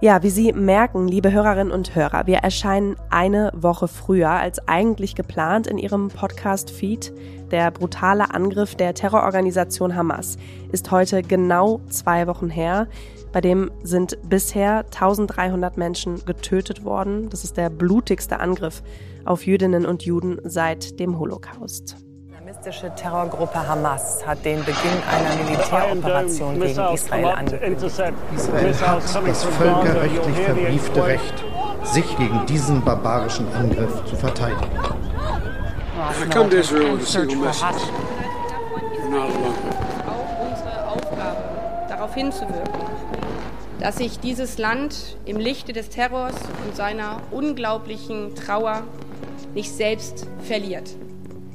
Ja, wie Sie merken, liebe Hörerinnen und Hörer, wir erscheinen eine Woche früher als eigentlich geplant in Ihrem Podcast-Feed. Der brutale Angriff der Terrororganisation Hamas ist heute genau zwei Wochen her. Bei dem sind bisher 1300 Menschen getötet worden. Das ist der blutigste Angriff auf Jüdinnen und Juden seit dem Holocaust islamistische Terrorgruppe Hamas hat den Beginn einer Militäroperation gegen Israel angekündigt. Israel hat das völkerrechtlich verbriefte Recht, sich gegen diesen barbarischen Angriff zu verteidigen. Come to Israel with a single message. You're not alone. Auch unsere Aufgabe, darauf hinzuwirken, dass sich dieses Land im Lichte des Terrors und seiner unglaublichen Trauer nicht selbst verliert.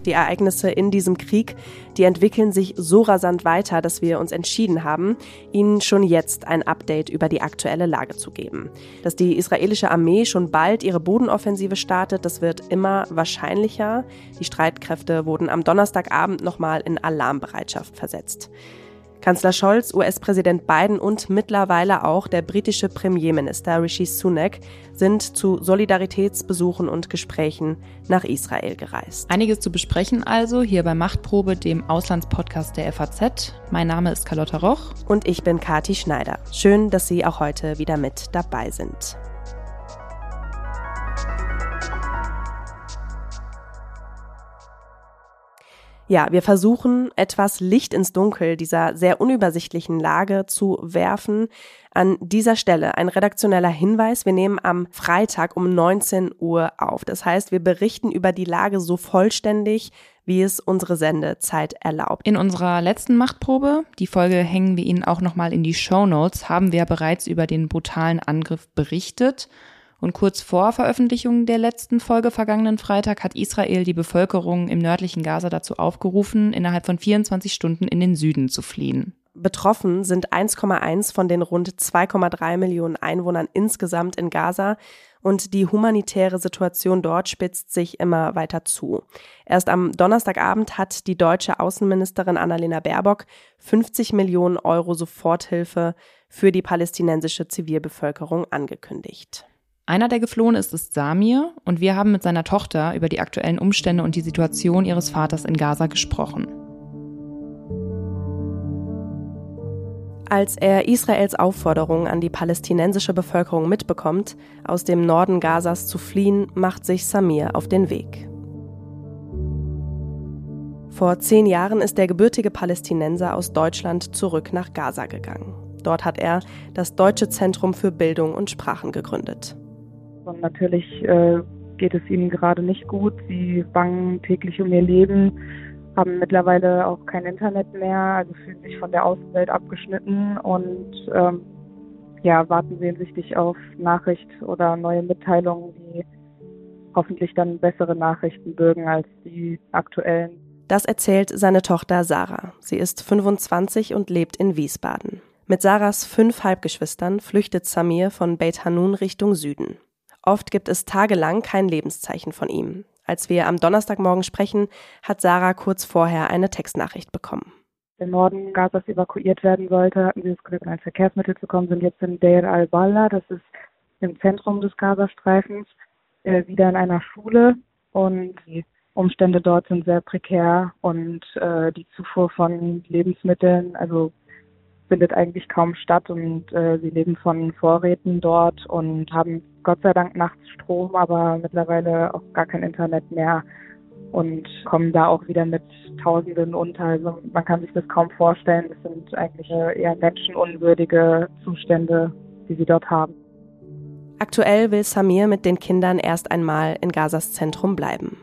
Die Ereignisse in diesem Krieg, die entwickeln sich so rasant weiter, dass wir uns entschieden haben, Ihnen schon jetzt ein Update über die aktuelle Lage zu geben. Dass die israelische Armee schon bald ihre Bodenoffensive startet, das wird immer wahrscheinlicher. Die Streitkräfte wurden am Donnerstagabend nochmal in Alarmbereitschaft versetzt. Kanzler Scholz, US-Präsident Biden und mittlerweile auch der britische Premierminister Rishi Sunak sind zu Solidaritätsbesuchen und Gesprächen nach Israel gereist. Einiges zu besprechen also hier bei Machtprobe, dem Auslandspodcast der FAZ. Mein Name ist Carlotta Roch. Und ich bin Kati Schneider. Schön, dass Sie auch heute wieder mit dabei sind. Ja, wir versuchen etwas Licht ins Dunkel dieser sehr unübersichtlichen Lage zu werfen. An dieser Stelle ein redaktioneller Hinweis. Wir nehmen am Freitag um 19 Uhr auf. Das heißt, wir berichten über die Lage so vollständig, wie es unsere Sendezeit erlaubt. In unserer letzten Machtprobe, die Folge hängen wir Ihnen auch nochmal in die Show Notes, haben wir bereits über den brutalen Angriff berichtet. Und kurz vor Veröffentlichung der letzten Folge vergangenen Freitag hat Israel die Bevölkerung im nördlichen Gaza dazu aufgerufen, innerhalb von 24 Stunden in den Süden zu fliehen. Betroffen sind 1,1 von den rund 2,3 Millionen Einwohnern insgesamt in Gaza und die humanitäre Situation dort spitzt sich immer weiter zu. Erst am Donnerstagabend hat die deutsche Außenministerin Annalena Baerbock 50 Millionen Euro Soforthilfe für die palästinensische Zivilbevölkerung angekündigt. Einer, der geflohen ist, ist Samir und wir haben mit seiner Tochter über die aktuellen Umstände und die Situation ihres Vaters in Gaza gesprochen. Als er Israels Aufforderung an die palästinensische Bevölkerung mitbekommt, aus dem Norden Gazas zu fliehen, macht sich Samir auf den Weg. Vor zehn Jahren ist der gebürtige Palästinenser aus Deutschland zurück nach Gaza gegangen. Dort hat er das Deutsche Zentrum für Bildung und Sprachen gegründet. Und natürlich äh, geht es ihnen gerade nicht gut. Sie bangen täglich um ihr Leben, haben mittlerweile auch kein Internet mehr, also fühlen sich von der Außenwelt abgeschnitten und ähm, ja, warten sehnsüchtig auf Nachricht oder neue Mitteilungen, die hoffentlich dann bessere Nachrichten bürgen als die aktuellen. Das erzählt seine Tochter Sarah. Sie ist 25 und lebt in Wiesbaden. Mit Sarahs fünf Halbgeschwistern flüchtet Samir von Beit Hanun Richtung Süden. Oft gibt es tagelang kein Lebenszeichen von ihm. Als wir am Donnerstagmorgen sprechen, hat Sarah kurz vorher eine Textnachricht bekommen. Der Norden Gazas evakuiert werden sollte, hatten sie das Glück, in ein Verkehrsmittel zu kommen, sind jetzt in Deir al-Balla, das ist im Zentrum des Gazastreifens, äh, wieder in einer Schule und die Umstände dort sind sehr prekär und äh, die Zufuhr von Lebensmitteln, also findet eigentlich kaum statt und äh, sie leben von Vorräten dort und haben Gott sei Dank nachts Strom, aber mittlerweile auch gar kein Internet mehr und kommen da auch wieder mit Tausenden unter. Also man kann sich das kaum vorstellen. Das sind eigentlich eher menschenunwürdige Zustände, die sie dort haben. Aktuell will Samir mit den Kindern erst einmal in Gazas Zentrum bleiben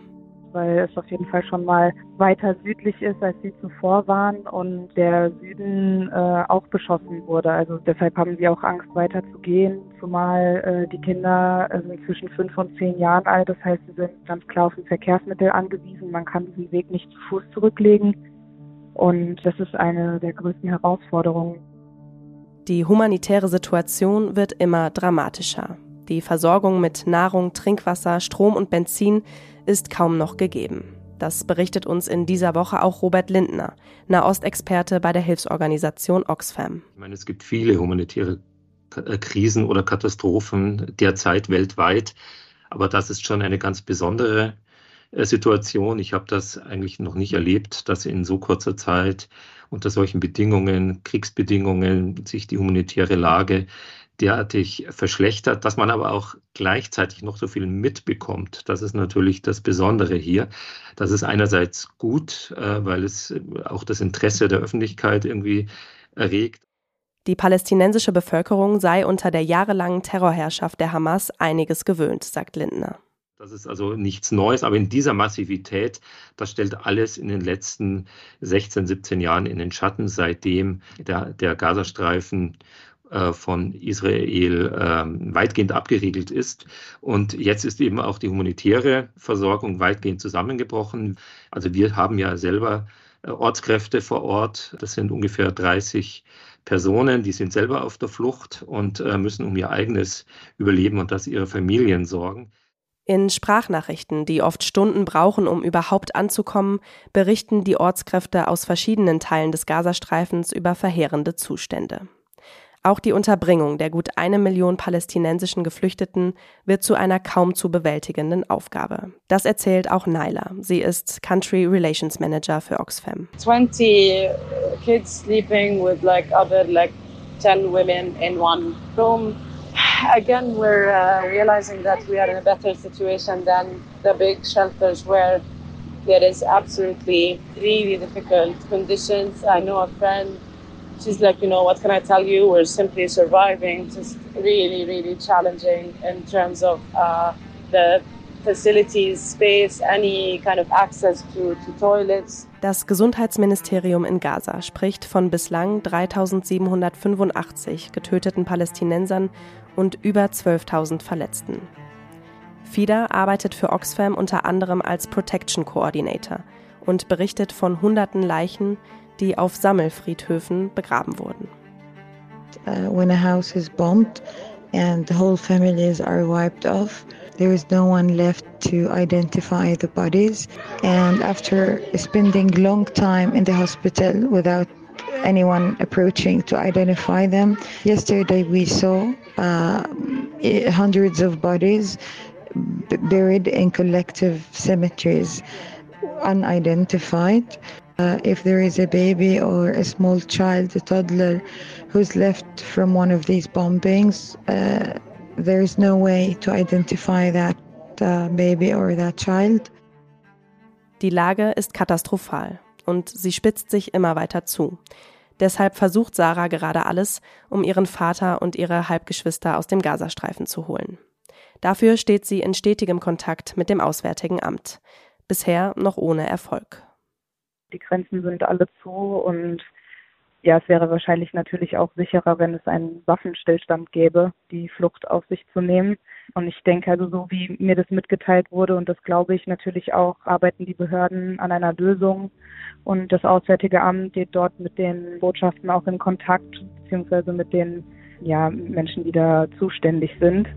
weil es auf jeden Fall schon mal weiter südlich ist, als sie zuvor waren und der Süden äh, auch beschossen wurde. Also deshalb haben sie auch Angst, weiter zu gehen, zumal äh, die Kinder äh, sind zwischen fünf und zehn Jahren alt. Das heißt, sie sind ganz klar auf ein Verkehrsmittel angewiesen. Man kann diesen Weg nicht zu Fuß zurücklegen. Und das ist eine der größten Herausforderungen. Die humanitäre Situation wird immer dramatischer. Die Versorgung mit Nahrung, Trinkwasser, Strom und Benzin ist kaum noch gegeben. Das berichtet uns in dieser Woche auch Robert Lindner, Nahostexperte bei der Hilfsorganisation Oxfam. Ich meine, es gibt viele humanitäre äh, Krisen oder Katastrophen derzeit weltweit, aber das ist schon eine ganz besondere äh, Situation. Ich habe das eigentlich noch nicht erlebt, dass in so kurzer Zeit unter solchen Bedingungen, Kriegsbedingungen, sich die humanitäre Lage derartig verschlechtert, dass man aber auch gleichzeitig noch so viel mitbekommt. Das ist natürlich das Besondere hier. Das ist einerseits gut, äh, weil es auch das Interesse der Öffentlichkeit irgendwie erregt. Die palästinensische Bevölkerung sei unter der jahrelangen Terrorherrschaft der Hamas einiges gewöhnt, sagt Lindner. Das ist also nichts Neues, aber in dieser Massivität, das stellt alles in den letzten 16, 17 Jahren in den Schatten, seitdem der, der Gazastreifen äh, von Israel ähm, weitgehend abgeriegelt ist. Und jetzt ist eben auch die humanitäre Versorgung weitgehend zusammengebrochen. Also wir haben ja selber äh, Ortskräfte vor Ort. Das sind ungefähr 30 Personen, die sind selber auf der Flucht und äh, müssen um ihr eigenes Überleben und das ihrer Familien sorgen. In Sprachnachrichten, die oft Stunden brauchen, um überhaupt anzukommen, berichten die Ortskräfte aus verschiedenen Teilen des Gazastreifens über verheerende Zustände. Auch die Unterbringung der gut eine Million palästinensischen Geflüchteten wird zu einer kaum zu bewältigenden Aufgabe. Das erzählt auch Naila. Sie ist Country Relations Manager für Oxfam. 20 kids sleeping with like other like 10 women in one room. Again, we're uh, realizing that we are in a better situation than the big shelters where there is absolutely really difficult conditions. I know a friend she's like, you know, what can I tell you? We're simply surviving. Just really, really challenging in terms of uh, the facilities, space, any kind of access to, to toilets. Das Gesundheitsministerium in Gaza spricht von bislang 3785 getöteten Palästinensern und über 12.000 Verletzten. FIDA arbeitet für Oxfam unter anderem als Protection Coordinator und berichtet von hunderten Leichen, die auf Sammelfriedhöfen begraben wurden. Uh, when a house is bombed and the whole families are wiped off, there is no one left to identify the bodies. And after spending long time in the hospital without anyone approaching to identify them, yesterday we saw uh, hundreds of bodies buried in collective cemeteries, unidentified. If there is a baby or a small child, a toddler who's left from one of these bombings, uh, there is no way to identify that uh, baby or that child. Die Lage ist katastrophal und sie spitzt sich immer weiter zu. Deshalb versucht Sarah gerade alles, um ihren Vater und ihre Halbgeschwister aus dem Gazastreifen zu holen. Dafür steht sie in stetigem Kontakt mit dem Auswärtigen Amt. Bisher noch ohne Erfolg. Die Grenzen sind alle zu und ja, es wäre wahrscheinlich natürlich auch sicherer, wenn es einen Waffenstillstand gäbe, die Flucht auf sich zu nehmen. Und ich denke also, so wie mir das mitgeteilt wurde, und das glaube ich natürlich auch, arbeiten die Behörden an einer Lösung. Und das Auswärtige Amt geht dort mit den Botschaften auch in Kontakt, beziehungsweise mit den ja, Menschen, die da zuständig sind.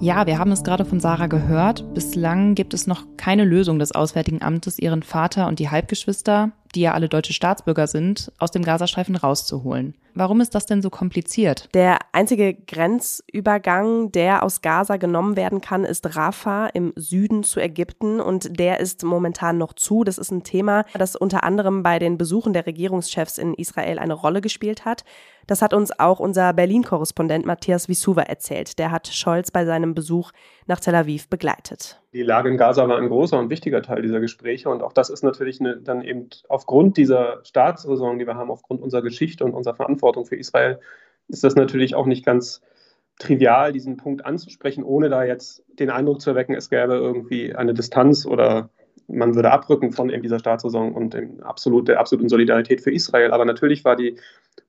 Ja, wir haben es gerade von Sarah gehört. Bislang gibt es noch keine Lösung des Auswärtigen Amtes, ihren Vater und die Halbgeschwister, die ja alle deutsche Staatsbürger sind, aus dem Gazastreifen rauszuholen. Warum ist das denn so kompliziert? Der einzige Grenzübergang, der aus Gaza genommen werden kann, ist Rafah im Süden zu Ägypten und der ist momentan noch zu. Das ist ein Thema, das unter anderem bei den Besuchen der Regierungschefs in Israel eine Rolle gespielt hat. Das hat uns auch unser Berlin-Korrespondent Matthias Wisuwa erzählt. Der hat Scholz bei seinem Besuch nach Tel Aviv begleitet. Die Lage in Gaza war ein großer und wichtiger Teil dieser Gespräche und auch das ist natürlich eine, dann eben aufgrund dieser Staatsräson, die wir haben, aufgrund unserer Geschichte und unserer Verantwortung für Israel, ist das natürlich auch nicht ganz trivial, diesen Punkt anzusprechen, ohne da jetzt den Eindruck zu erwecken, es gäbe irgendwie eine Distanz oder man würde abrücken von eben dieser Staatsräson und dem absolut, der absoluten Solidarität für Israel. Aber natürlich war die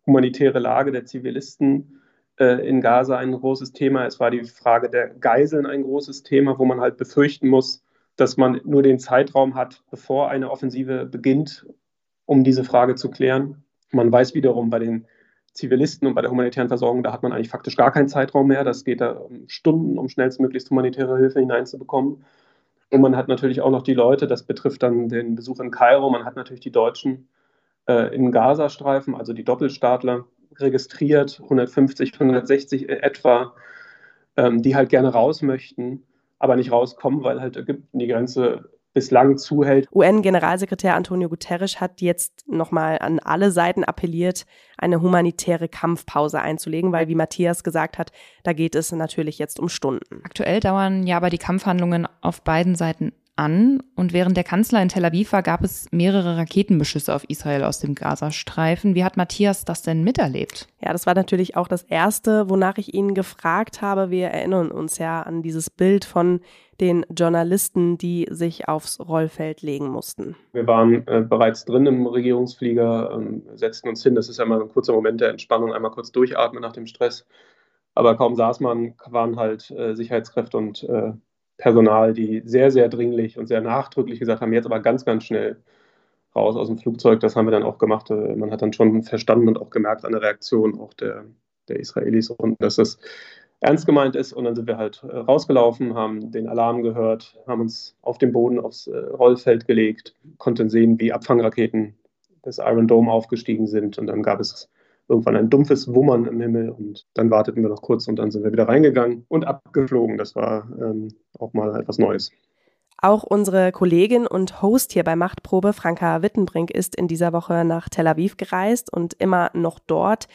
humanitäre Lage der Zivilisten äh, in Gaza ein großes Thema. Es war die Frage der Geiseln ein großes Thema, wo man halt befürchten muss, dass man nur den Zeitraum hat, bevor eine Offensive beginnt, um diese Frage zu klären. Man weiß wiederum bei den Zivilisten und bei der humanitären Versorgung, da hat man eigentlich faktisch gar keinen Zeitraum mehr. Das geht da um Stunden, um schnellstmöglichst humanitäre Hilfe hineinzubekommen. Und man hat natürlich auch noch die Leute, das betrifft dann den Besuch in Kairo, man hat natürlich die Deutschen äh, im Gazastreifen, also die Doppelstaatler, registriert, 150, 160 etwa, ähm, die halt gerne raus möchten, aber nicht rauskommen, weil halt Ägypten die Grenze bislang zuhält. UN-Generalsekretär Antonio Guterres hat jetzt nochmal an alle Seiten appelliert, eine humanitäre Kampfpause einzulegen, weil, wie Matthias gesagt hat, da geht es natürlich jetzt um Stunden. Aktuell dauern ja aber die Kampfhandlungen auf beiden Seiten an und während der Kanzler in Tel Aviv war, gab es mehrere Raketenbeschüsse auf Israel aus dem Gazastreifen. Wie hat Matthias das denn miterlebt? Ja, das war natürlich auch das Erste, wonach ich ihn gefragt habe. Wir erinnern uns ja an dieses Bild von den Journalisten, die sich aufs Rollfeld legen mussten. Wir waren äh, bereits drin im Regierungsflieger, ähm, setzten uns hin. Das ist ja mal ein kurzer Moment der Entspannung, einmal kurz durchatmen nach dem Stress. Aber kaum saß man, waren halt äh, Sicherheitskräfte und äh, Personal, die sehr, sehr dringlich und sehr nachdrücklich gesagt haben, jetzt aber ganz, ganz schnell raus aus dem Flugzeug. Das haben wir dann auch gemacht. Äh, man hat dann schon verstanden und auch gemerkt an der Reaktion auch der, der Israelis und dass das ernst gemeint ist. Und dann sind wir halt äh, rausgelaufen, haben den Alarm gehört, haben uns auf den Boden aufs äh, Rollfeld gelegt, konnten sehen, wie Abfangraketen des Iron Dome aufgestiegen sind. Und dann gab es irgendwann ein dumpfes Wummern im Himmel und dann warteten wir noch kurz und dann sind wir wieder reingegangen und abgeflogen. Das war ähm, auch mal etwas Neues. Auch unsere Kollegin und Host hier bei Machtprobe, Franka Wittenbrink, ist in dieser Woche nach Tel Aviv gereist und immer noch dort.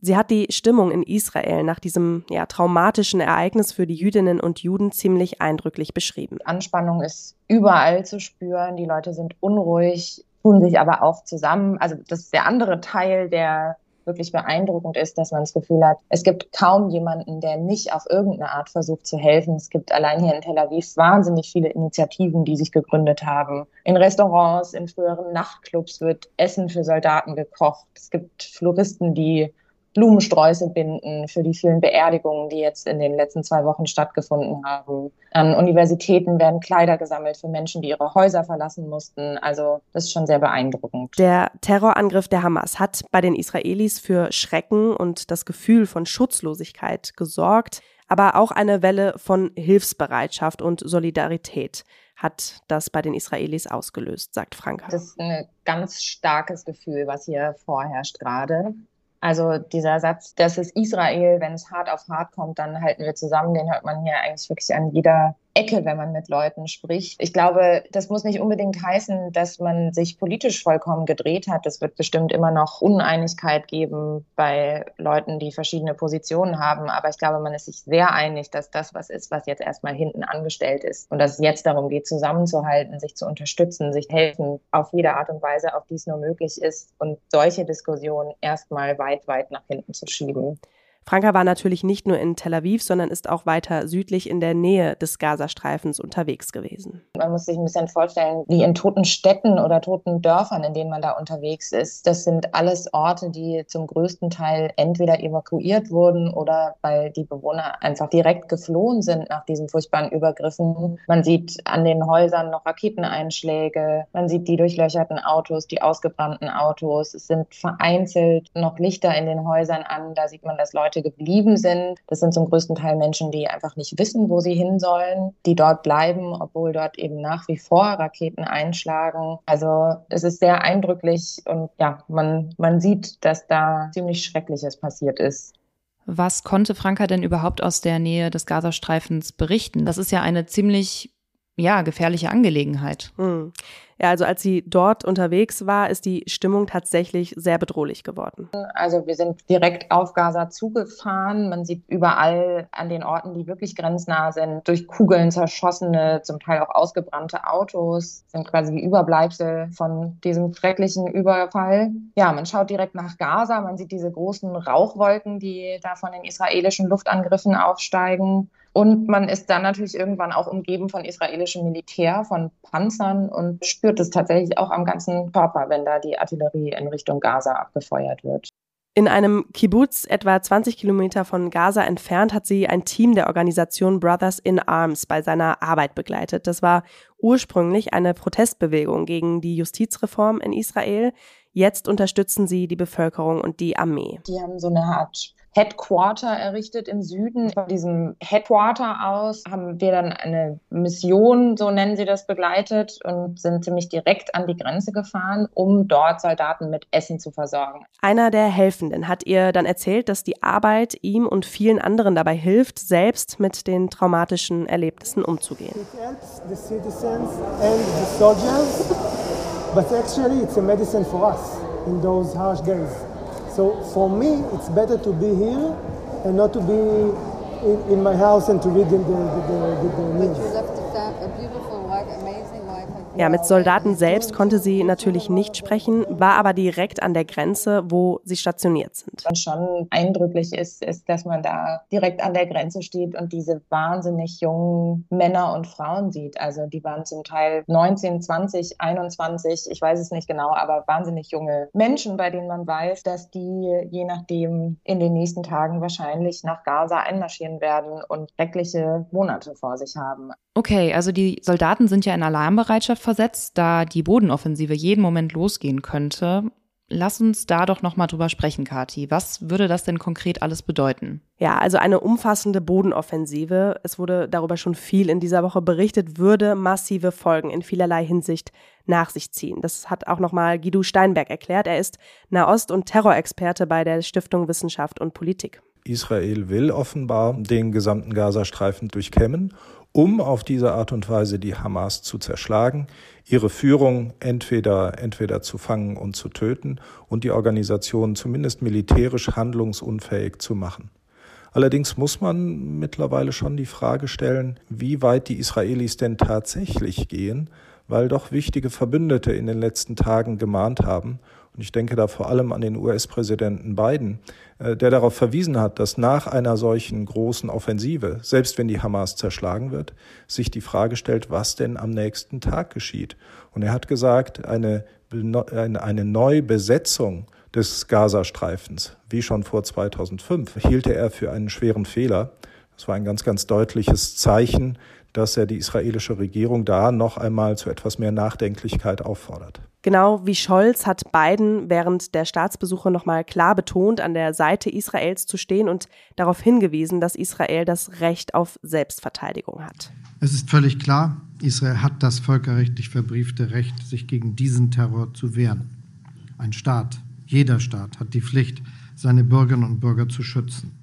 Sie hat die Stimmung in Israel nach diesem ja, traumatischen Ereignis für die Jüdinnen und Juden ziemlich eindrücklich beschrieben. Anspannung ist überall zu spüren, die Leute sind unruhig, tun sich aber auch zusammen. Also das ist der andere Teil der wirklich beeindruckend ist, dass man das Gefühl hat, es gibt kaum jemanden, der nicht auf irgendeine Art versucht zu helfen. Es gibt allein hier in Tel Aviv wahnsinnig viele Initiativen, die sich gegründet haben. In Restaurants, in früheren Nachtclubs wird Essen für Soldaten gekocht. Es gibt Floristen, die Blumensträuße binden für die vielen Beerdigungen, die jetzt in den letzten zwei Wochen stattgefunden haben. An Universitäten werden Kleider gesammelt für Menschen, die ihre Häuser verlassen mussten. Also das ist schon sehr beeindruckend. Der Terrorangriff der Hamas hat bei den Israelis für Schrecken und das Gefühl von Schutzlosigkeit gesorgt, aber auch eine Welle von Hilfsbereitschaft und Solidarität hat das bei den Israelis ausgelöst, sagt Franka. Das ist ein ganz starkes Gefühl, was hier vorherrscht gerade. Also dieser Satz, das ist Israel, wenn es hart auf hart kommt, dann halten wir zusammen, den hört man hier eigentlich wirklich an jeder Ecke, wenn man mit Leuten spricht. Ich glaube, das muss nicht unbedingt heißen, dass man sich politisch vollkommen gedreht hat. Es wird bestimmt immer noch Uneinigkeit geben bei Leuten, die verschiedene Positionen haben. Aber ich glaube, man ist sich sehr einig, dass das was ist, was jetzt erstmal hinten angestellt ist und dass es jetzt darum geht, zusammenzuhalten, sich zu unterstützen, sich helfen auf jede Art und Weise, auf die es nur möglich ist und solche Diskussionen erstmal weit, weit nach hinten zu schieben. Franka war natürlich nicht nur in Tel Aviv, sondern ist auch weiter südlich in der Nähe des Gazastreifens unterwegs gewesen. Man muss sich ein bisschen vorstellen, wie in toten Städten oder toten Dörfern, in denen man da unterwegs ist. Das sind alles Orte, die zum größten Teil entweder evakuiert wurden oder weil die Bewohner einfach direkt geflohen sind nach diesen furchtbaren Übergriffen. Man sieht an den Häusern noch Raketeneinschläge, man sieht die durchlöcherten Autos, die ausgebrannten Autos. Es sind vereinzelt noch Lichter in den Häusern an, da sieht man, dass Leute Leute geblieben sind. Das sind zum größten Teil Menschen, die einfach nicht wissen, wo sie hin sollen, die dort bleiben, obwohl dort eben nach wie vor Raketen einschlagen. Also es ist sehr eindrücklich und ja, man, man sieht, dass da ziemlich Schreckliches passiert ist. Was konnte Franka denn überhaupt aus der Nähe des Gazastreifens berichten? Das ist ja eine ziemlich ja, gefährliche Angelegenheit. Hm. Ja, also als sie dort unterwegs war, ist die Stimmung tatsächlich sehr bedrohlich geworden. Also wir sind direkt auf Gaza zugefahren. Man sieht überall an den Orten, die wirklich grenznah sind, durch Kugeln zerschossene, zum Teil auch ausgebrannte Autos, sind quasi die Überbleibsel von diesem schrecklichen Überfall. Ja, man schaut direkt nach Gaza, man sieht diese großen Rauchwolken, die da von den israelischen Luftangriffen aufsteigen. Und man ist dann natürlich irgendwann auch umgeben von israelischem Militär, von Panzern und spürt es tatsächlich auch am ganzen Körper, wenn da die Artillerie in Richtung Gaza abgefeuert wird. In einem Kibbutz etwa 20 Kilometer von Gaza entfernt hat sie ein Team der Organisation Brothers in Arms bei seiner Arbeit begleitet. Das war ursprünglich eine Protestbewegung gegen die Justizreform in Israel. Jetzt unterstützen sie die Bevölkerung und die Armee. Die haben so eine Art Headquarter errichtet im Süden. Von diesem Headquarter aus haben wir dann eine Mission, so nennen sie das, begleitet und sind ziemlich direkt an die Grenze gefahren, um dort Soldaten mit Essen zu versorgen. Einer der Helfenden hat ihr dann erzählt, dass die Arbeit ihm und vielen anderen dabei hilft, selbst mit den traumatischen Erlebnissen umzugehen. But actually, it's a medicine for us in those harsh days. So for me, it's better to be here and not to be in, in my house and to read the, the, the, the, the news. Ja, mit Soldaten selbst konnte sie natürlich nicht sprechen, war aber direkt an der Grenze, wo sie stationiert sind. Was schon eindrücklich ist, ist, dass man da direkt an der Grenze steht und diese wahnsinnig jungen Männer und Frauen sieht. Also die waren zum Teil 19, 20, 21, ich weiß es nicht genau, aber wahnsinnig junge Menschen, bei denen man weiß, dass die je nachdem in den nächsten Tagen wahrscheinlich nach Gaza einmarschieren werden und schreckliche Monate vor sich haben. Okay, also die Soldaten sind ja in Alarmbereitschaft versetzt, da die Bodenoffensive jeden Moment losgehen könnte. Lass uns da doch nochmal drüber sprechen, Kati. Was würde das denn konkret alles bedeuten? Ja, also eine umfassende Bodenoffensive, es wurde darüber schon viel in dieser Woche berichtet, würde massive Folgen in vielerlei Hinsicht nach sich ziehen. Das hat auch nochmal Guido Steinberg erklärt. Er ist Nahost- und Terrorexperte bei der Stiftung Wissenschaft und Politik. Israel will offenbar den gesamten Gazastreifen durchkämmen um auf diese Art und Weise die Hamas zu zerschlagen, ihre Führung entweder, entweder zu fangen und zu töten und die Organisation zumindest militärisch handlungsunfähig zu machen. Allerdings muss man mittlerweile schon die Frage stellen, wie weit die Israelis denn tatsächlich gehen, weil doch wichtige Verbündete in den letzten Tagen gemahnt haben und ich denke da vor allem an den US-Präsidenten Biden, äh, der darauf verwiesen hat, dass nach einer solchen großen Offensive, selbst wenn die Hamas zerschlagen wird, sich die Frage stellt, was denn am nächsten Tag geschieht. Und er hat gesagt, eine, eine Neubesetzung des Gazastreifens, wie schon vor 2005, hielt er für einen schweren Fehler. Das war ein ganz, ganz deutliches Zeichen, dass er die israelische Regierung da noch einmal zu etwas mehr Nachdenklichkeit auffordert. Genau wie Scholz hat Biden während der Staatsbesuche nochmal klar betont, an der Seite Israels zu stehen und darauf hingewiesen, dass Israel das Recht auf Selbstverteidigung hat. Es ist völlig klar, Israel hat das völkerrechtlich verbriefte Recht, sich gegen diesen Terror zu wehren. Ein Staat, jeder Staat hat die Pflicht, seine Bürgerinnen und Bürger zu schützen.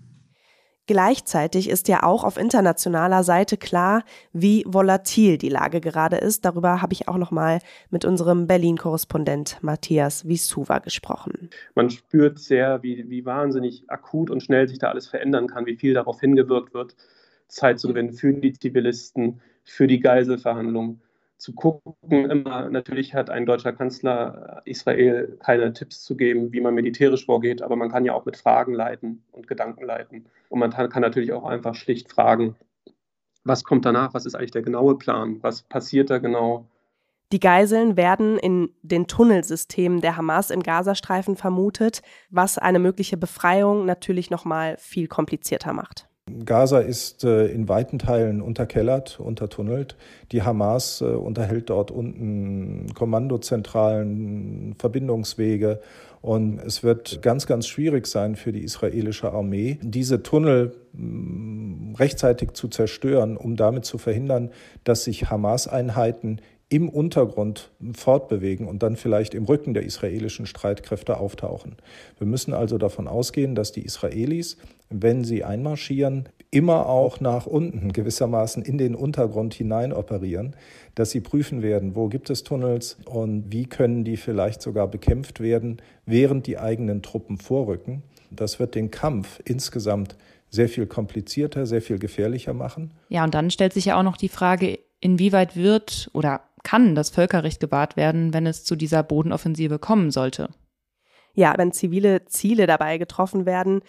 Gleichzeitig ist ja auch auf internationaler Seite klar, wie volatil die Lage gerade ist. Darüber habe ich auch noch mal mit unserem Berlin-Korrespondent Matthias Wisuva gesprochen. Man spürt sehr, wie, wie wahnsinnig akut und schnell sich da alles verändern kann, wie viel darauf hingewirkt wird, Zeit zu gewinnen für die Zivilisten, für die Geiselverhandlungen zu gucken. Immer natürlich hat ein deutscher Kanzler Israel keine Tipps zu geben, wie man militärisch vorgeht, aber man kann ja auch mit Fragen leiten und Gedanken leiten. Und man kann natürlich auch einfach schlicht fragen, was kommt danach? Was ist eigentlich der genaue Plan? Was passiert da genau? Die Geiseln werden in den Tunnelsystemen der Hamas im Gazastreifen vermutet, was eine mögliche Befreiung natürlich noch mal viel komplizierter macht. Gaza ist äh, in weiten Teilen unterkellert, untertunnelt. Die Hamas äh, unterhält dort unten Kommandozentralen, Verbindungswege. Und es wird ganz, ganz schwierig sein für die israelische Armee, diese Tunnel mm, rechtzeitig zu zerstören, um damit zu verhindern, dass sich Hamas-Einheiten im Untergrund fortbewegen und dann vielleicht im Rücken der israelischen Streitkräfte auftauchen. Wir müssen also davon ausgehen, dass die Israelis, wenn sie einmarschieren, immer auch nach unten gewissermaßen in den Untergrund hinein operieren, dass sie prüfen werden, wo gibt es Tunnels und wie können die vielleicht sogar bekämpft werden, während die eigenen Truppen vorrücken. Das wird den Kampf insgesamt sehr viel komplizierter, sehr viel gefährlicher machen. Ja, und dann stellt sich ja auch noch die Frage, inwieweit wird oder kann das Völkerrecht gewahrt werden, wenn es zu dieser Bodenoffensive kommen sollte. Ja, wenn zivile Ziele dabei getroffen werden,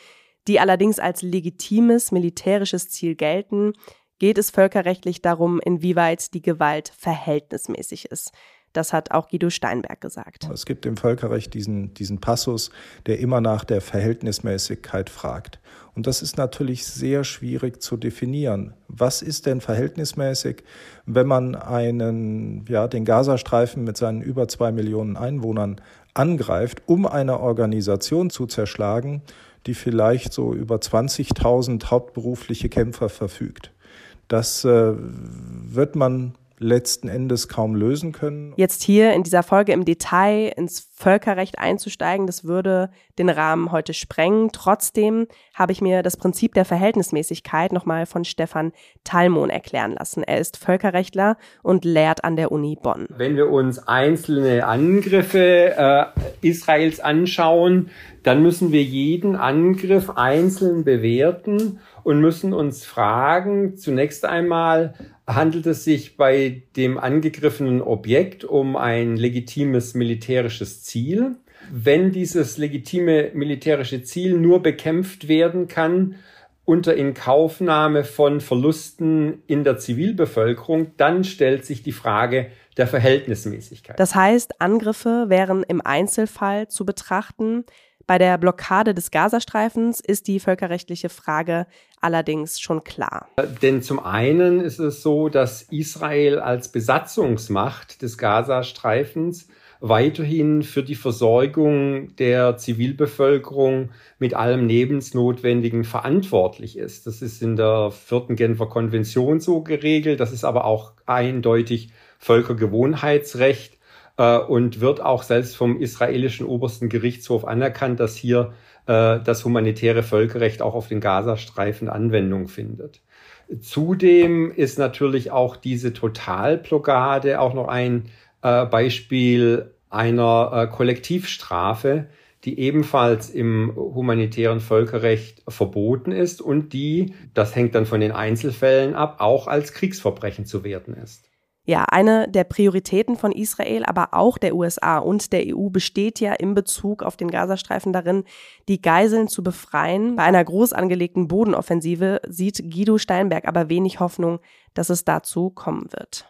die allerdings als legitimes militärisches Ziel gelten, geht es völkerrechtlich darum, inwieweit die Gewalt verhältnismäßig ist. Das hat auch Guido Steinberg gesagt. Es gibt im Völkerrecht diesen, diesen Passus, der immer nach der Verhältnismäßigkeit fragt. Und das ist natürlich sehr schwierig zu definieren. Was ist denn verhältnismäßig, wenn man einen, ja, den Gazastreifen mit seinen über zwei Millionen Einwohnern angreift, um eine Organisation zu zerschlagen, die vielleicht so über 20.000 hauptberufliche Kämpfer verfügt. Das äh, wird man letzten Endes kaum lösen können. Jetzt hier in dieser Folge im Detail ins Völkerrecht einzusteigen, das würde den Rahmen heute sprengen. Trotzdem habe ich mir das Prinzip der Verhältnismäßigkeit nochmal von Stefan Talmon erklären lassen. Er ist Völkerrechtler und lehrt an der Uni Bonn. Wenn wir uns einzelne Angriffe äh, Israels anschauen, dann müssen wir jeden Angriff einzeln bewerten und müssen uns fragen, zunächst einmal, handelt es sich bei dem angegriffenen Objekt um ein legitimes militärisches Ziel? Wenn dieses legitime militärische Ziel nur bekämpft werden kann, unter Inkaufnahme von Verlusten in der Zivilbevölkerung, dann stellt sich die Frage der Verhältnismäßigkeit. Das heißt, Angriffe wären im Einzelfall zu betrachten, bei der Blockade des Gazastreifens ist die völkerrechtliche Frage allerdings schon klar. Denn zum einen ist es so, dass Israel als Besatzungsmacht des Gazastreifens weiterhin für die Versorgung der Zivilbevölkerung mit allem Lebensnotwendigen verantwortlich ist. Das ist in der vierten Genfer Konvention so geregelt. Das ist aber auch eindeutig Völkergewohnheitsrecht äh, und wird auch selbst vom israelischen obersten Gerichtshof anerkannt, dass hier äh, das humanitäre Völkerrecht auch auf den Gazastreifen Anwendung findet. Zudem ist natürlich auch diese Totalblockade auch noch ein äh, Beispiel einer äh, Kollektivstrafe, die ebenfalls im humanitären Völkerrecht verboten ist und die, das hängt dann von den Einzelfällen ab, auch als Kriegsverbrechen zu werten ist. Ja, eine der Prioritäten von Israel, aber auch der USA und der EU besteht ja in Bezug auf den Gazastreifen darin, die Geiseln zu befreien. Bei einer groß angelegten Bodenoffensive sieht Guido Steinberg aber wenig Hoffnung, dass es dazu kommen wird.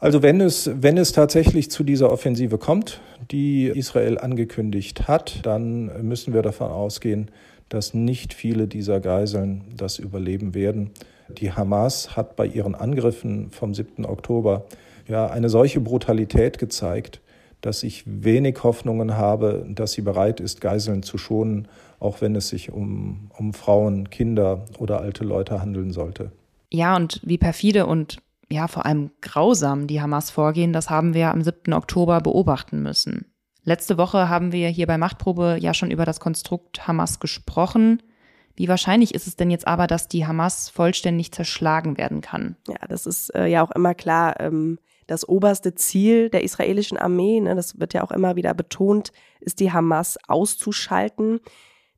Also wenn es, wenn es tatsächlich zu dieser Offensive kommt, die Israel angekündigt hat, dann müssen wir davon ausgehen, dass nicht viele dieser Geiseln das überleben werden. Die Hamas hat bei ihren Angriffen vom 7. Oktober ja eine solche Brutalität gezeigt, dass ich wenig Hoffnungen habe, dass sie bereit ist, Geiseln zu schonen, auch wenn es sich um, um Frauen, Kinder oder alte Leute handeln sollte. Ja, und wie perfide und ja, vor allem grausam die Hamas vorgehen, das haben wir am 7. Oktober beobachten müssen. Letzte Woche haben wir hier bei Machtprobe ja schon über das Konstrukt Hamas gesprochen. Wie wahrscheinlich ist es denn jetzt aber, dass die Hamas vollständig zerschlagen werden kann? Ja, das ist äh, ja auch immer klar. Ähm, das oberste Ziel der israelischen Armee, ne, das wird ja auch immer wieder betont, ist die Hamas auszuschalten.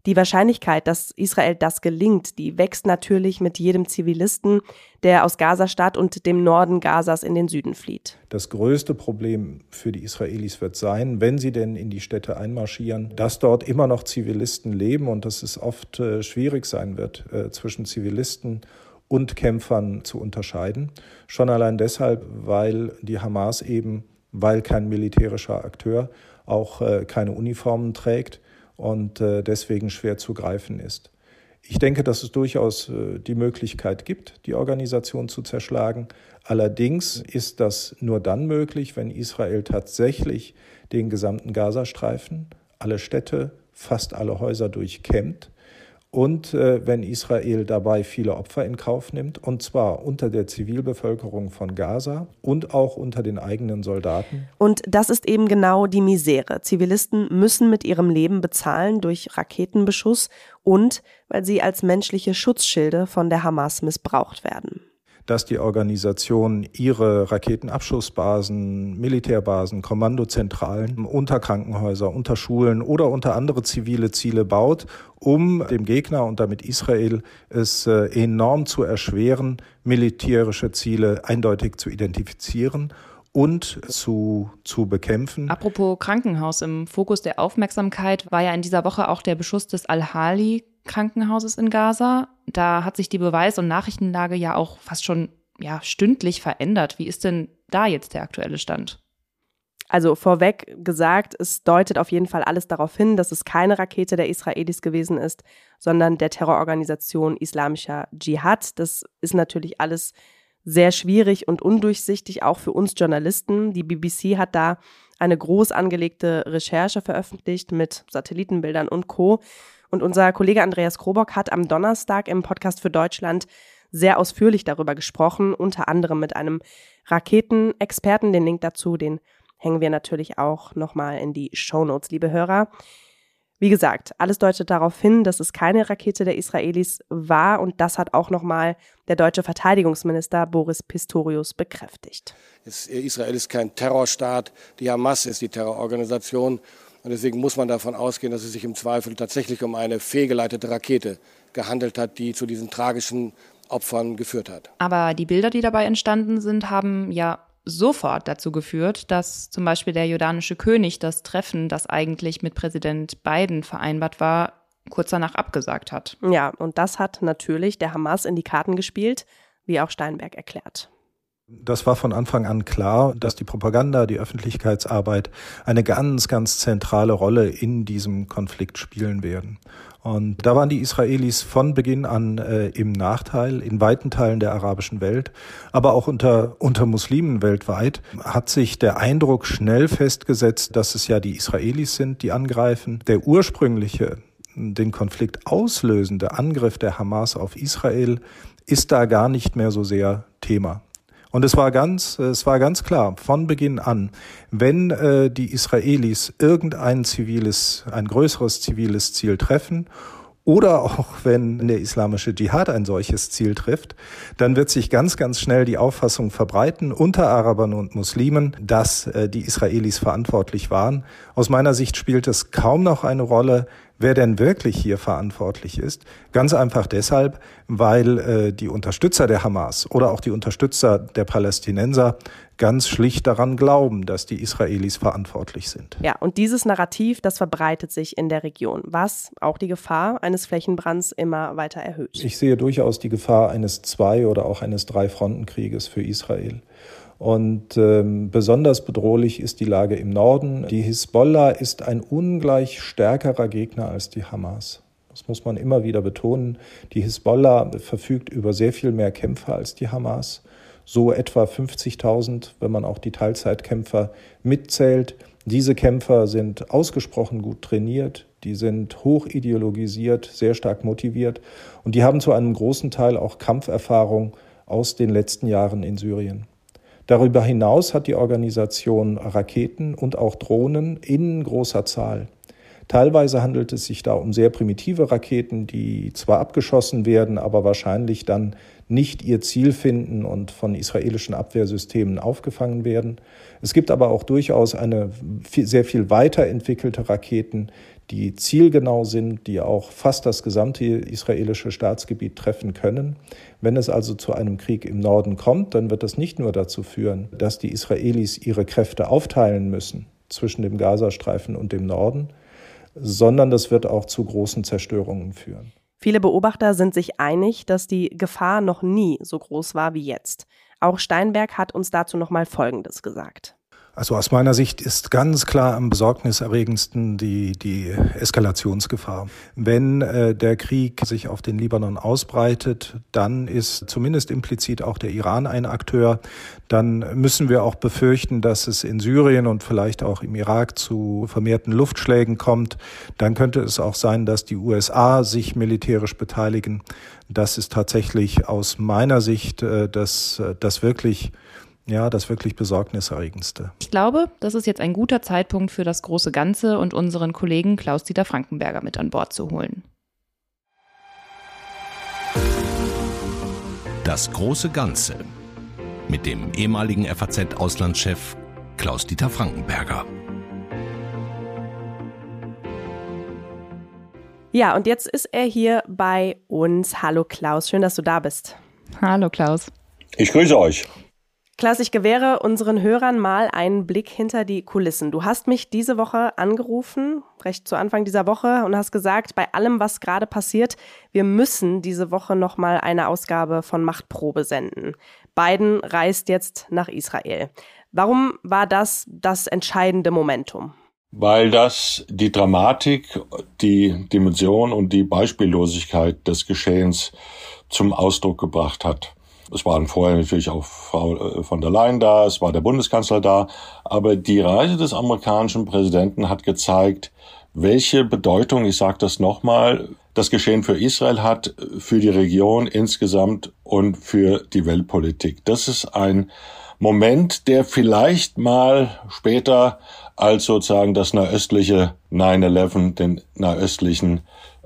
Die Wahrscheinlichkeit, dass Israel das gelingt, die wächst natürlich mit jedem Zivilisten, der aus Gazastadt und dem Norden Gazas in den Süden flieht. Das größte Problem für die Israelis wird sein, wenn sie denn in die Städte einmarschieren, dass dort immer noch Zivilisten leben und dass es oft äh, schwierig sein wird, äh, zwischen Zivilisten und Kämpfern zu unterscheiden. Schon allein deshalb, weil die Hamas eben, weil kein militärischer Akteur, auch äh, keine Uniformen trägt und äh, deswegen schwer zu greifen ist. Ich denke, dass es durchaus äh, die Möglichkeit gibt, die Organisation zu zerschlagen. Allerdings ist das nur dann möglich, wenn Israel tatsächlich den gesamten Gazastreifen, alle Städte, fast alle Häuser durchkämmt und äh, wenn Israel dabei viele Opfer in Kauf nimmt, und zwar unter der Zivilbevölkerung von Gaza und auch unter den eigenen Soldaten. Und das ist eben genau die Misere. Zivilisten müssen mit ihrem Leben bezahlen durch Raketenbeschuss und weil sie als menschliche Schutzschilde von der Hamas missbraucht werden dass die Organisation ihre Raketenabschussbasen, Militärbasen, Kommandozentralen unter Krankenhäuser, unter Schulen oder unter andere zivile Ziele baut, um dem Gegner und damit Israel es äh, enorm zu erschweren, militärische Ziele eindeutig zu identifizieren und zu, zu bekämpfen. Apropos Krankenhaus, im Fokus der Aufmerksamkeit war ja in dieser Woche auch der Beschuss des Al-Hali Krankenhauses in Gaza. Da hat sich die Beweis- und Nachrichtenlage ja auch fast schon ja, stündlich verändert. Wie ist denn da jetzt der aktuelle Stand? Also vorweg gesagt, es deutet auf jeden Fall alles darauf hin, dass es keine Rakete der Israelis gewesen ist, sondern der Terrororganisation Islamischer Dschihad. Das ist natürlich alles sehr schwierig und undurchsichtig, auch für uns Journalisten. Die BBC hat da eine groß angelegte Recherche veröffentlicht mit Satellitenbildern und Co. Und unser Kollege Andreas Krobock hat am Donnerstag im Podcast für Deutschland sehr ausführlich darüber gesprochen, unter anderem mit einem Raketenexperten. Den Link dazu, den hängen wir natürlich auch nochmal in die Show Notes, liebe Hörer. Wie gesagt, alles deutet darauf hin, dass es keine Rakete der Israelis war und das hat auch nochmal der deutsche Verteidigungsminister Boris Pistorius bekräftigt. Israel ist kein Terrorstaat, die Hamas ist die Terrororganisation und deswegen muss man davon ausgehen, dass es sich im Zweifel tatsächlich um eine fehlgeleitete Rakete gehandelt hat, die zu diesen tragischen Opfern geführt hat. Aber die Bilder, die dabei entstanden sind, haben ja sofort dazu geführt, dass zum Beispiel der jordanische König das Treffen, das eigentlich mit Präsident Biden vereinbart war, kurz danach abgesagt hat. Ja, und das hat natürlich der Hamas in die Karten gespielt, wie auch Steinberg erklärt. Das war von Anfang an klar, dass die Propaganda, die Öffentlichkeitsarbeit eine ganz, ganz zentrale Rolle in diesem Konflikt spielen werden. Und da waren die Israelis von Beginn an äh, im Nachteil in weiten Teilen der arabischen Welt, aber auch unter, unter Muslimen weltweit hat sich der Eindruck schnell festgesetzt, dass es ja die Israelis sind, die angreifen. Der ursprüngliche, den Konflikt auslösende Angriff der Hamas auf Israel ist da gar nicht mehr so sehr Thema. Und es war ganz, es war ganz klar von Beginn an, wenn äh, die Israelis irgendein ziviles, ein größeres ziviles Ziel treffen oder auch wenn der islamische Dschihad ein solches Ziel trifft, dann wird sich ganz, ganz schnell die Auffassung verbreiten unter Arabern und Muslimen, dass äh, die Israelis verantwortlich waren. Aus meiner Sicht spielt es kaum noch eine Rolle, wer denn wirklich hier verantwortlich ist. Ganz einfach deshalb, weil äh, die Unterstützer der Hamas oder auch die Unterstützer der Palästinenser ganz schlicht daran glauben, dass die Israelis verantwortlich sind. Ja, und dieses Narrativ, das verbreitet sich in der Region, was auch die Gefahr eines Flächenbrands immer weiter erhöht. Ich sehe durchaus die Gefahr eines Zwei- oder auch eines Drei-Fronten-Krieges für Israel. Und ähm, besonders bedrohlich ist die Lage im Norden. Die Hisbollah ist ein ungleich stärkerer Gegner als die Hamas. Das muss man immer wieder betonen. Die Hisbollah verfügt über sehr viel mehr Kämpfer als die Hamas. So etwa 50.000, wenn man auch die Teilzeitkämpfer mitzählt. Diese Kämpfer sind ausgesprochen gut trainiert, die sind hoch ideologisiert, sehr stark motiviert und die haben zu einem großen Teil auch Kampferfahrung aus den letzten Jahren in Syrien. Darüber hinaus hat die Organisation Raketen und auch Drohnen in großer Zahl. Teilweise handelt es sich da um sehr primitive Raketen, die zwar abgeschossen werden, aber wahrscheinlich dann nicht ihr Ziel finden und von israelischen Abwehrsystemen aufgefangen werden. Es gibt aber auch durchaus eine sehr viel weiterentwickelte Raketen, die zielgenau sind, die auch fast das gesamte israelische Staatsgebiet treffen können. Wenn es also zu einem Krieg im Norden kommt, dann wird das nicht nur dazu führen, dass die Israelis ihre Kräfte aufteilen müssen zwischen dem Gazastreifen und dem Norden, sondern das wird auch zu großen Zerstörungen führen. Viele Beobachter sind sich einig, dass die Gefahr noch nie so groß war wie jetzt. Auch Steinberg hat uns dazu noch mal Folgendes gesagt. Also aus meiner Sicht ist ganz klar am besorgniserregendsten die, die Eskalationsgefahr. Wenn äh, der Krieg sich auf den Libanon ausbreitet, dann ist zumindest implizit auch der Iran ein Akteur. Dann müssen wir auch befürchten, dass es in Syrien und vielleicht auch im Irak zu vermehrten Luftschlägen kommt. Dann könnte es auch sein, dass die USA sich militärisch beteiligen. Das ist tatsächlich aus meiner Sicht äh, das, äh, das wirklich ja, das wirklich Besorgniserregendste. Ich glaube, das ist jetzt ein guter Zeitpunkt für das große Ganze und unseren Kollegen Klaus-Dieter Frankenberger mit an Bord zu holen. Das große Ganze mit dem ehemaligen FAZ-Auslandschef Klaus-Dieter Frankenberger. Ja, und jetzt ist er hier bei uns. Hallo Klaus, schön, dass du da bist. Hallo Klaus. Ich grüße euch. Klaas, ich gewähre unseren Hörern mal einen Blick hinter die Kulissen. Du hast mich diese Woche angerufen, recht zu Anfang dieser Woche, und hast gesagt, bei allem, was gerade passiert, wir müssen diese Woche nochmal eine Ausgabe von Machtprobe senden. Biden reist jetzt nach Israel. Warum war das das entscheidende Momentum? Weil das die Dramatik, die Dimension und die Beispiellosigkeit des Geschehens zum Ausdruck gebracht hat. Es waren vorher natürlich auch Frau äh, von der Leyen da, es war der Bundeskanzler da, aber die Reise des amerikanischen Präsidenten hat gezeigt, welche Bedeutung, ich sage das nochmal, das Geschehen für Israel hat, für die Region insgesamt und für die Weltpolitik. Das ist ein Moment, der vielleicht mal später als sozusagen das nahöstliche 9-11, den nahöstlichen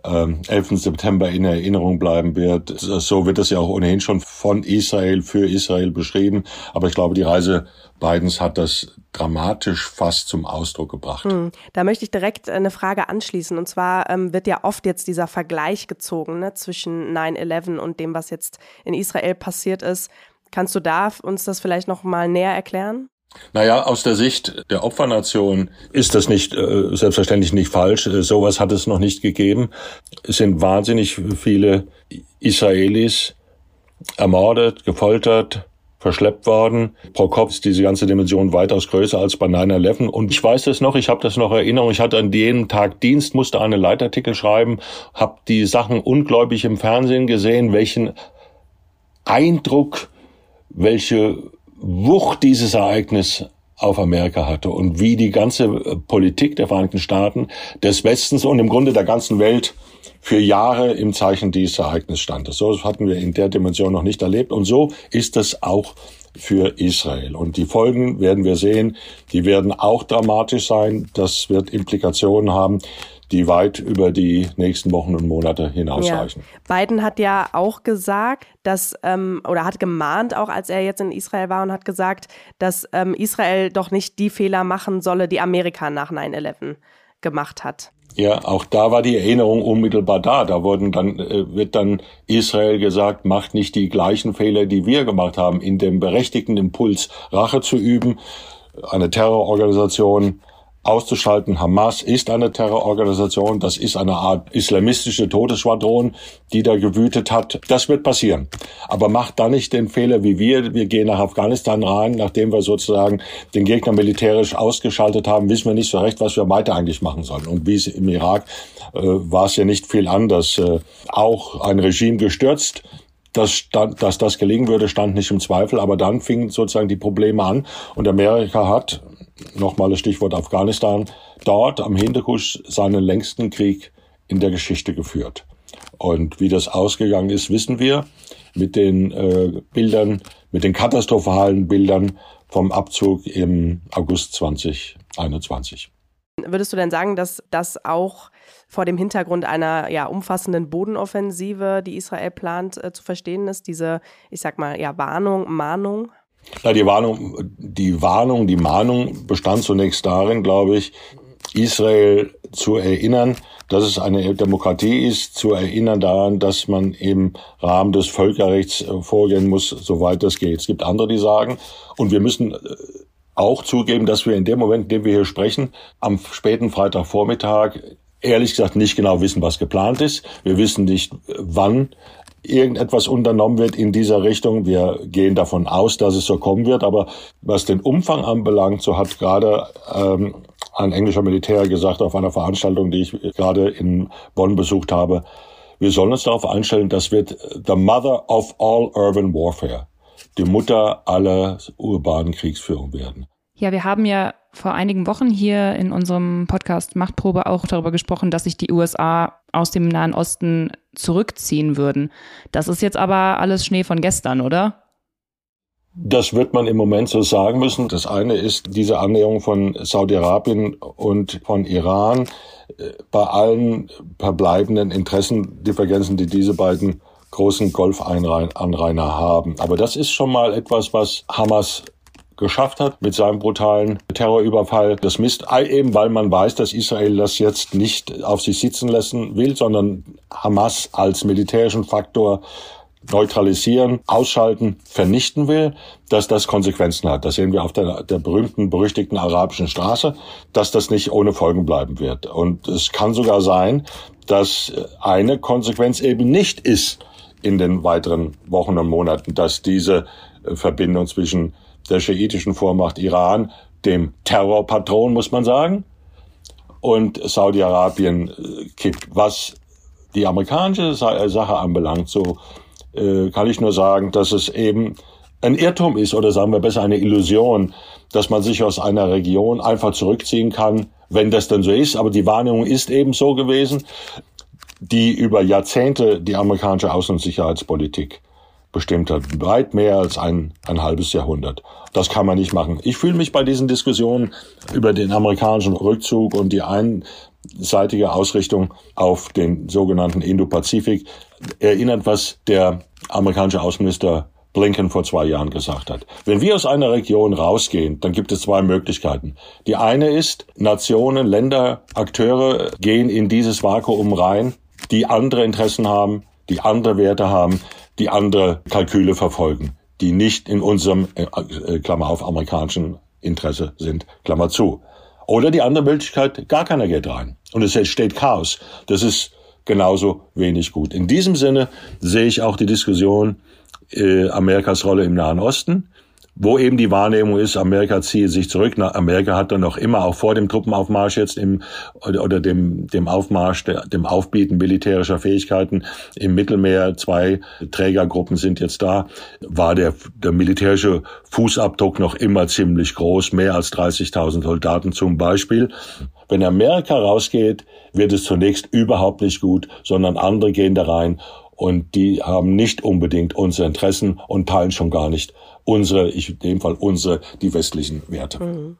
ähm, 11. September in Erinnerung bleiben wird. So wird es ja auch ohnehin schon von Israel für Israel beschrieben. Aber ich glaube, die Reise Bidens hat das dramatisch fast zum Ausdruck gebracht. Hm. Da möchte ich direkt eine Frage anschließen. Und zwar ähm, wird ja oft jetzt dieser Vergleich gezogen ne, zwischen 9-11 und dem, was jetzt in Israel passiert ist. Kannst du da uns das vielleicht noch mal näher erklären? Naja, aus der Sicht der Opfernation ist das nicht äh, selbstverständlich nicht falsch. Äh, sowas hat es noch nicht gegeben. Es sind wahnsinnig viele Israelis ermordet, gefoltert, verschleppt worden. Pro Kopf ist diese ganze Dimension weitaus größer als bei 9-11. Und ich weiß das noch, ich habe das noch Erinnerung, ich hatte an jenem Tag Dienst, musste einen Leitartikel schreiben, habe die Sachen ungläubig im Fernsehen gesehen, welchen Eindruck, welche Wucht dieses Ereignis auf Amerika hatte und wie die ganze äh, Politik der Vereinigten Staaten, des Westens und im Grunde der ganzen Welt für Jahre im Zeichen dieses Ereignisses stand. So hatten wir in der Dimension noch nicht erlebt und so ist es auch für Israel. Und die Folgen werden wir sehen, die werden auch dramatisch sein. Das wird Implikationen haben, die weit über die nächsten Wochen und Monate hinausreichen. Ja. Biden hat ja auch gesagt, dass ähm, oder hat gemahnt, auch als er jetzt in Israel war und hat gesagt, dass ähm, Israel doch nicht die Fehler machen solle, die Amerika nach 9/11 gemacht hat. Ja, auch da war die Erinnerung unmittelbar da. Da wurden dann, äh, wird dann Israel gesagt, macht nicht die gleichen Fehler, die wir gemacht haben, in dem berechtigten Impuls, Rache zu üben, eine Terrororganisation auszuschalten. Hamas ist eine Terrororganisation, das ist eine Art islamistische Todesschwadron, die da gewütet hat. Das wird passieren. Aber macht da nicht den Fehler wie wir. Wir gehen nach Afghanistan rein, nachdem wir sozusagen den Gegner militärisch ausgeschaltet haben, wissen wir nicht so recht, was wir weiter eigentlich machen sollen. Und wie es im Irak äh, war es ja nicht viel anders. Äh, auch ein Regime gestürzt, dass, stand, dass das gelingen würde, stand nicht im Zweifel, aber dann fingen sozusagen die Probleme an und Amerika hat nochmal das Stichwort Afghanistan, dort am Hindukusch seinen längsten Krieg in der Geschichte geführt. Und wie das ausgegangen ist, wissen wir mit den äh, Bildern, mit den katastrophalen Bildern vom Abzug im August 2021. Würdest du denn sagen, dass das auch vor dem Hintergrund einer ja, umfassenden Bodenoffensive, die Israel plant, äh, zu verstehen ist? Diese, ich sag mal, ja, Warnung, Mahnung? Na, die Warnung, die Warnung, die Mahnung bestand zunächst darin, glaube ich, Israel zu erinnern, dass es eine Demokratie ist, zu erinnern daran, dass man im Rahmen des Völkerrechts äh, vorgehen muss, soweit das geht. Es gibt andere, die sagen, und wir müssen äh, auch zugeben, dass wir in dem Moment, in dem wir hier sprechen, am späten Freitagvormittag ehrlich gesagt nicht genau wissen, was geplant ist. Wir wissen nicht, wann irgendetwas unternommen wird in dieser Richtung. Wir gehen davon aus, dass es so kommen wird. Aber was den Umfang anbelangt, so hat gerade ähm, ein englischer Militär gesagt auf einer Veranstaltung, die ich gerade in Bonn besucht habe, wir sollen uns darauf einstellen, das wird the mother of all urban warfare, die Mutter aller urbanen Kriegsführung werden. Ja, wir haben ja vor einigen Wochen hier in unserem Podcast Machtprobe auch darüber gesprochen, dass sich die USA aus dem Nahen Osten zurückziehen würden. Das ist jetzt aber alles Schnee von gestern, oder? Das wird man im Moment so sagen müssen. Das eine ist diese Annäherung von Saudi-Arabien und von Iran äh, bei allen verbleibenden Interessendifferenzen, die diese beiden großen Golfanrainer haben. Aber das ist schon mal etwas, was Hamas geschafft hat mit seinem brutalen Terrorüberfall. Das misst eben, weil man weiß, dass Israel das jetzt nicht auf sich sitzen lassen will, sondern Hamas als militärischen Faktor neutralisieren, ausschalten, vernichten will, dass das Konsequenzen hat. Das sehen wir auf der, der berühmten, berüchtigten arabischen Straße, dass das nicht ohne Folgen bleiben wird. Und es kann sogar sein, dass eine Konsequenz eben nicht ist in den weiteren Wochen und Monaten, dass diese Verbindung zwischen der schiitischen Vormacht Iran, dem Terrorpatron, muss man sagen. Und Saudi-Arabien äh, kippt. Was die amerikanische Sache anbelangt, so äh, kann ich nur sagen, dass es eben ein Irrtum ist oder sagen wir besser eine Illusion, dass man sich aus einer Region einfach zurückziehen kann, wenn das denn so ist. Aber die Wahrnehmung ist eben so gewesen, die über Jahrzehnte die amerikanische Außen- und Sicherheitspolitik bestimmt hat. Weit mehr als ein, ein halbes Jahrhundert. Das kann man nicht machen. Ich fühle mich bei diesen Diskussionen über den amerikanischen Rückzug und die einseitige Ausrichtung auf den sogenannten Indo-Pazifik erinnert, was der amerikanische Außenminister Blinken vor zwei Jahren gesagt hat. Wenn wir aus einer Region rausgehen, dann gibt es zwei Möglichkeiten. Die eine ist, Nationen, Länder, Akteure gehen in dieses Vakuum rein, die andere Interessen haben, die andere Werte haben, die andere Kalküle verfolgen, die nicht in unserem, äh, äh, Klammer auf, amerikanischen Interesse sind, Klammer zu. Oder die andere Möglichkeit, gar keiner geht rein. Und es entsteht Chaos. Das ist genauso wenig gut. In diesem Sinne sehe ich auch die Diskussion äh, Amerikas Rolle im Nahen Osten, wo eben die Wahrnehmung ist, Amerika ziehe sich zurück. Amerika hat dann noch immer, auch vor dem Truppenaufmarsch jetzt im, oder, oder dem, dem Aufmarsch, der, dem Aufbieten militärischer Fähigkeiten im Mittelmeer, zwei Trägergruppen sind jetzt da, war der, der militärische Fußabdruck noch immer ziemlich groß, mehr als 30.000 Soldaten zum Beispiel. Wenn Amerika rausgeht, wird es zunächst überhaupt nicht gut, sondern andere gehen da rein und die haben nicht unbedingt unsere Interessen und teilen schon gar nicht unsere, ich in dem Fall unsere, die westlichen Werte. Mhm.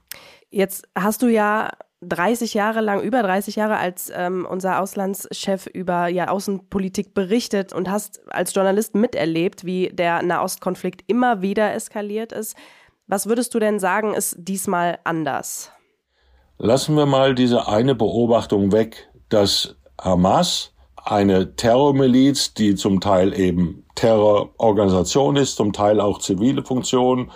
Jetzt hast du ja 30 Jahre lang, über 30 Jahre als ähm, unser Auslandschef über ja, Außenpolitik berichtet und hast als Journalist miterlebt, wie der Nahostkonflikt immer wieder eskaliert ist. Was würdest du denn sagen, ist diesmal anders? Lassen wir mal diese eine Beobachtung weg, dass Hamas eine Terrormiliz, die zum Teil eben Terrororganisation ist, zum Teil auch zivile Funktionen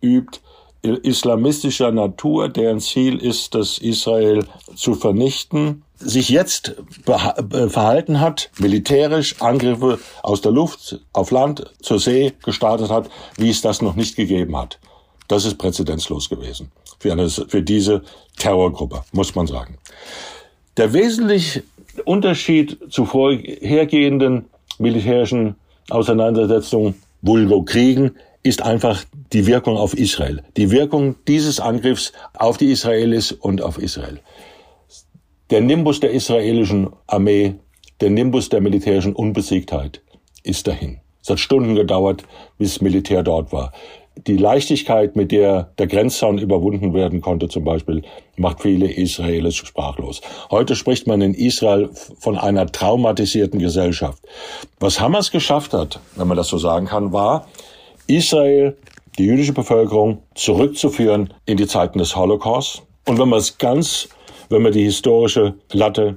übt, islamistischer Natur, deren Ziel ist, das Israel zu vernichten, sich jetzt verhalten hat, militärisch Angriffe aus der Luft, auf Land, zur See gestartet hat, wie es das noch nicht gegeben hat. Das ist präzedenzlos gewesen für, eine, für diese Terrorgruppe, muss man sagen. Der wesentliche Unterschied zu vorhergehenden militärischen Auseinandersetzungen, Vulgo Kriegen, ist einfach die Wirkung auf Israel. Die Wirkung dieses Angriffs auf die Israelis und auf Israel. Der Nimbus der israelischen Armee, der Nimbus der militärischen Unbesiegtheit ist dahin. Es hat Stunden gedauert, bis das Militär dort war die Leichtigkeit, mit der der Grenzzaun überwunden werden konnte, zum Beispiel, macht viele Israelis sprachlos. Heute spricht man in Israel von einer traumatisierten Gesellschaft. Was Hamas geschafft hat, wenn man das so sagen kann, war, Israel, die jüdische Bevölkerung zurückzuführen in die Zeiten des Holocaust. Und wenn man es ganz, wenn man die historische Latte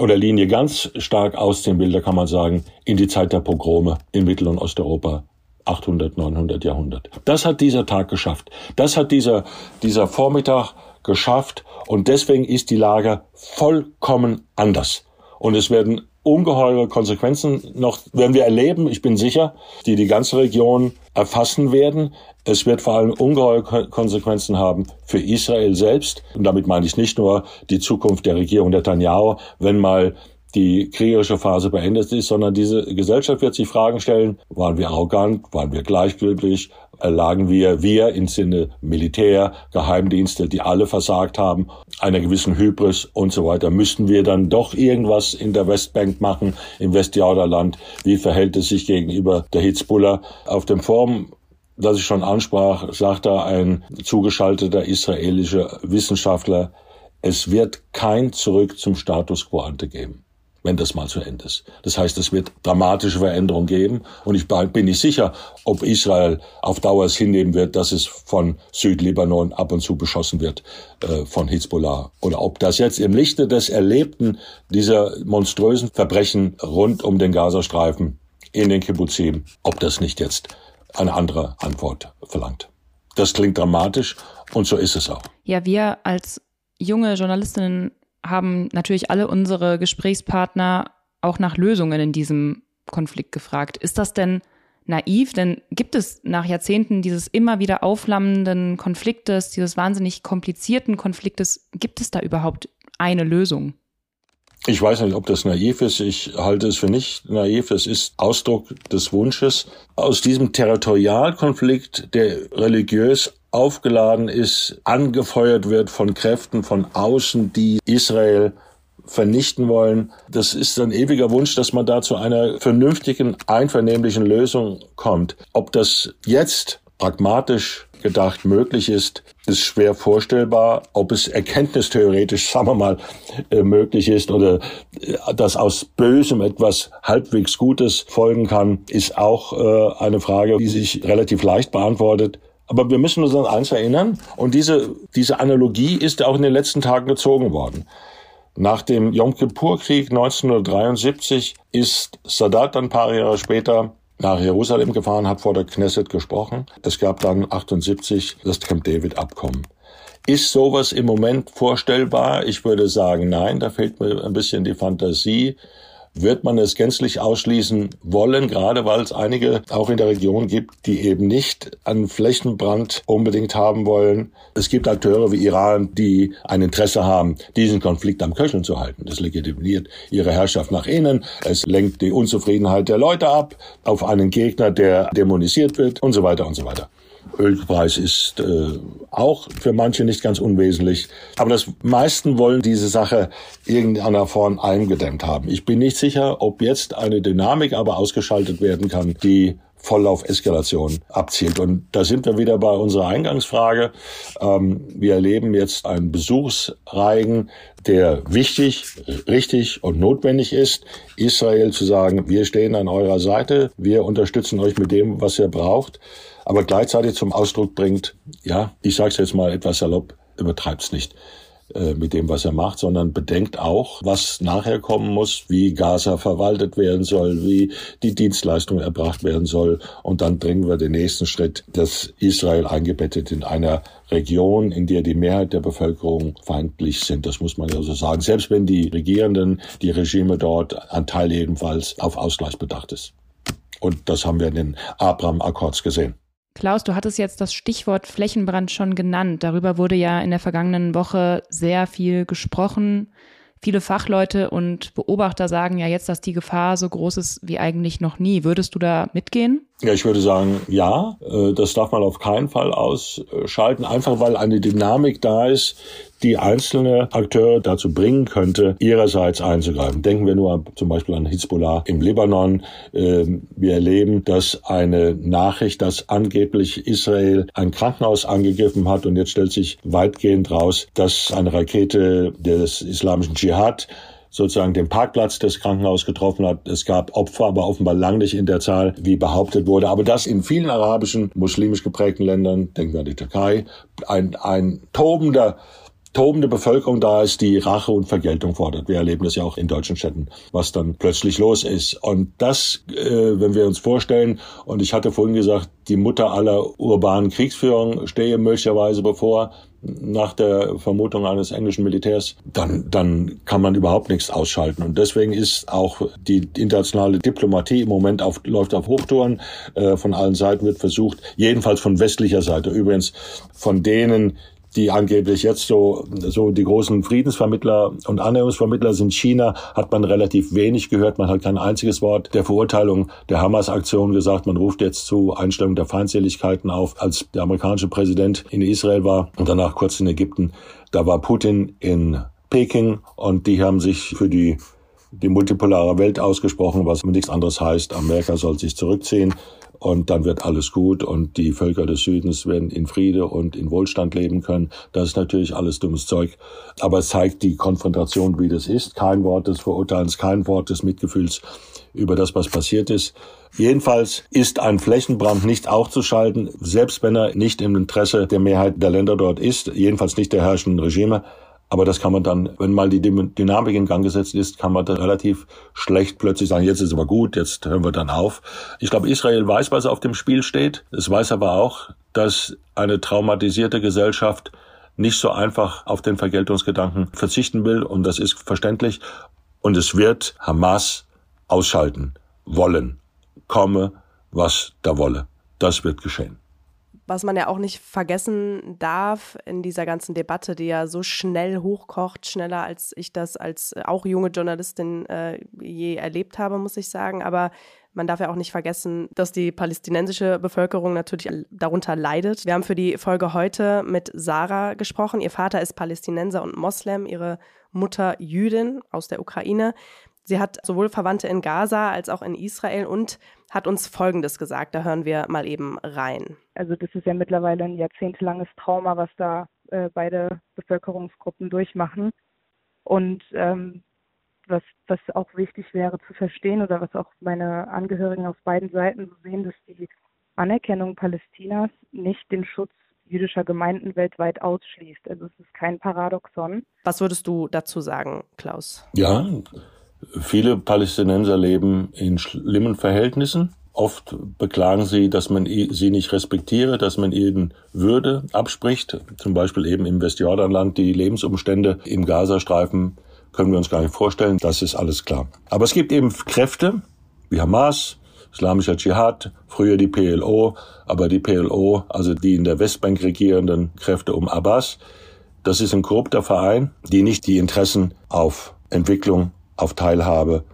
oder Linie ganz stark ausziehen will, da kann man sagen, in die Zeit der Pogrome in Mittel- und Osteuropa 800, 900 Jahrhundert. Das hat dieser Tag geschafft. Das hat dieser, dieser Vormittag geschafft und deswegen ist die Lage vollkommen anders. Und es werden ungeheure Konsequenzen noch, werden wir erleben, ich bin sicher, die die ganze Region erfassen werden. Es wird vor allem ungeheure Konsequenzen haben für Israel selbst. Und damit meine ich nicht nur die Zukunft der Regierung Netanyahu, wenn mal die kriegerische Phase beendet ist, sondern diese Gesellschaft wird sich Fragen stellen, waren wir arrogant, waren wir gleichgültig, erlagen wir, wir im Sinne Militär, Geheimdienste, die alle versagt haben, einer gewissen Hybris und so weiter, müssten wir dann doch irgendwas in der Westbank machen, im Westjordanland, wie verhält es sich gegenüber der Hitzbullah? Auf dem Forum das ich schon ansprach, sagte ein zugeschalteter israelischer Wissenschaftler, es wird kein Zurück zum Status quo ante geben wenn das mal zu Ende ist. Das heißt, es wird dramatische Veränderungen geben und ich bin nicht sicher, ob Israel auf Dauer es hinnehmen wird, dass es von Südlibanon ab und zu beschossen wird äh, von Hezbollah oder ob das jetzt im Lichte des Erlebten dieser monströsen Verbrechen rund um den Gazastreifen in den Kibbuzim, ob das nicht jetzt eine andere Antwort verlangt. Das klingt dramatisch und so ist es auch. Ja, wir als junge Journalistinnen haben natürlich alle unsere Gesprächspartner auch nach Lösungen in diesem Konflikt gefragt. Ist das denn naiv? Denn gibt es nach Jahrzehnten dieses immer wieder aufflammenden Konfliktes, dieses wahnsinnig komplizierten Konfliktes, gibt es da überhaupt eine Lösung? Ich weiß nicht, ob das naiv ist. Ich halte es für nicht naiv. Es ist Ausdruck des Wunsches. Aus diesem Territorialkonflikt, der religiös aufgeladen ist, angefeuert wird von Kräften von außen, die Israel vernichten wollen. Das ist ein ewiger Wunsch, dass man da zu einer vernünftigen, einvernehmlichen Lösung kommt. Ob das jetzt pragmatisch gedacht möglich ist, ist schwer vorstellbar. Ob es erkenntnistheoretisch, sagen wir mal, äh, möglich ist oder äh, dass aus Bösem etwas halbwegs Gutes folgen kann, ist auch äh, eine Frage, die sich relativ leicht beantwortet. Aber wir müssen uns an eins erinnern, und diese, diese Analogie ist auch in den letzten Tagen gezogen worden. Nach dem Yom Kippur-Krieg 1973 ist Sadat ein paar Jahre später nach Jerusalem gefahren, hat vor der Knesset gesprochen. Es gab dann 78 das Camp David Abkommen. Ist sowas im Moment vorstellbar? Ich würde sagen, nein, da fehlt mir ein bisschen die Fantasie wird man es gänzlich ausschließen wollen, gerade weil es einige auch in der Region gibt, die eben nicht einen Flächenbrand unbedingt haben wollen. Es gibt Akteure wie Iran, die ein Interesse haben, diesen Konflikt am Köcheln zu halten. Das legitimiert ihre Herrschaft nach innen. Es lenkt die Unzufriedenheit der Leute ab auf einen Gegner, der dämonisiert wird und so weiter und so weiter. Ölpreis ist äh, auch für manche nicht ganz unwesentlich. Aber das meisten wollen diese Sache irgendeiner Form eingedämmt haben. Ich bin nicht sicher, ob jetzt eine Dynamik aber ausgeschaltet werden kann, die voll auf Eskalation abzielt. Und da sind wir wieder bei unserer Eingangsfrage. Ähm, wir erleben jetzt einen Besuchsreigen, der wichtig, richtig und notwendig ist. Israel zu sagen, wir stehen an eurer Seite, wir unterstützen euch mit dem, was ihr braucht aber gleichzeitig zum Ausdruck bringt, ja, ich sage es jetzt mal etwas salopp, übertreibt's nicht äh, mit dem, was er macht, sondern bedenkt auch, was nachher kommen muss, wie Gaza verwaltet werden soll, wie die Dienstleistung erbracht werden soll. Und dann bringen wir den nächsten Schritt, dass Israel eingebettet in einer Region, in der die Mehrheit der Bevölkerung feindlich sind. Das muss man ja so sagen. Selbst wenn die Regierenden, die Regime dort, ein Teil jedenfalls auf Ausgleich bedacht ist. Und das haben wir in den Abraham-Akkords gesehen. Klaus, du hattest jetzt das Stichwort Flächenbrand schon genannt. Darüber wurde ja in der vergangenen Woche sehr viel gesprochen. Viele Fachleute und Beobachter sagen ja jetzt, dass die Gefahr so groß ist wie eigentlich noch nie. Würdest du da mitgehen? Ja, ich würde sagen, ja, äh, das darf man auf keinen Fall ausschalten, einfach weil eine Dynamik da ist, die einzelne Akteure dazu bringen könnte, ihrerseits einzugreifen. Denken wir nur zum Beispiel an Hezbollah im Libanon. Ähm, wir erleben, dass eine Nachricht, dass angeblich Israel ein Krankenhaus angegriffen hat und jetzt stellt sich weitgehend raus, dass eine Rakete des islamischen Dschihad sozusagen den Parkplatz des Krankenhauses getroffen hat. Es gab Opfer, aber offenbar lang nicht in der Zahl, wie behauptet wurde. Aber das in vielen arabischen, muslimisch geprägten Ländern, denken wir an die Türkei, ein, ein tobender tobende Bevölkerung da ist, die Rache und Vergeltung fordert. Wir erleben das ja auch in deutschen Städten, was dann plötzlich los ist. Und das, äh, wenn wir uns vorstellen, und ich hatte vorhin gesagt, die Mutter aller urbanen Kriegsführung stehe möglicherweise bevor, nach der Vermutung eines englischen Militärs, dann, dann kann man überhaupt nichts ausschalten. Und deswegen ist auch die internationale Diplomatie im Moment auf, läuft auf Hochtouren. Äh, von allen Seiten wird versucht, jedenfalls von westlicher Seite, übrigens von denen, die angeblich jetzt so, so die großen Friedensvermittler und Annäherungsvermittler sind China, hat man relativ wenig gehört. Man hat kein einziges Wort der Verurteilung der Hamas-Aktion gesagt. Man ruft jetzt zu Einstellung der Feindseligkeiten auf. Als der amerikanische Präsident in Israel war und danach kurz in Ägypten, da war Putin in Peking und die haben sich für die die multipolare Welt ausgesprochen, was nichts anderes heißt, Amerika soll sich zurückziehen und dann wird alles gut und die Völker des Südens werden in Friede und in Wohlstand leben können. Das ist natürlich alles dummes Zeug, aber es zeigt die Konfrontation, wie das ist. Kein Wort des Verurteilens, kein Wort des Mitgefühls über das, was passiert ist. Jedenfalls ist ein Flächenbrand nicht aufzuschalten, selbst wenn er nicht im Interesse der Mehrheit der Länder dort ist, jedenfalls nicht der herrschenden Regime. Aber das kann man dann, wenn mal die Dynamik in Gang gesetzt ist, kann man dann relativ schlecht plötzlich sagen, jetzt ist aber gut, jetzt hören wir dann auf. Ich glaube, Israel weiß, was auf dem Spiel steht. Es weiß aber auch, dass eine traumatisierte Gesellschaft nicht so einfach auf den Vergeltungsgedanken verzichten will. Und das ist verständlich. Und es wird Hamas ausschalten wollen. Komme, was da wolle. Das wird geschehen. Was man ja auch nicht vergessen darf in dieser ganzen Debatte, die ja so schnell hochkocht, schneller als ich das als auch junge Journalistin äh, je erlebt habe, muss ich sagen. Aber man darf ja auch nicht vergessen, dass die palästinensische Bevölkerung natürlich darunter leidet. Wir haben für die Folge heute mit Sarah gesprochen. Ihr Vater ist Palästinenser und Moslem, ihre Mutter Jüdin aus der Ukraine. Sie hat sowohl Verwandte in Gaza als auch in Israel und hat uns Folgendes gesagt. Da hören wir mal eben rein. Also das ist ja mittlerweile ein jahrzehntelanges Trauma, was da äh, beide Bevölkerungsgruppen durchmachen. Und ähm, was, was auch wichtig wäre zu verstehen oder was auch meine Angehörigen auf beiden Seiten so sehen, dass die Anerkennung Palästinas nicht den Schutz jüdischer Gemeinden weltweit ausschließt. Also es ist kein Paradoxon. Was würdest du dazu sagen, Klaus? Ja, Viele Palästinenser leben in schlimmen Verhältnissen. Oft beklagen sie, dass man sie nicht respektiere, dass man ihnen Würde abspricht. Zum Beispiel eben im Westjordanland die Lebensumstände im Gazastreifen können wir uns gar nicht vorstellen. Das ist alles klar. Aber es gibt eben Kräfte wie Hamas, Islamischer Dschihad, früher die PLO, aber die PLO, also die in der Westbank regierenden Kräfte um Abbas, das ist ein korrupter Verein, die nicht die Interessen auf Entwicklung auf Teilhabe,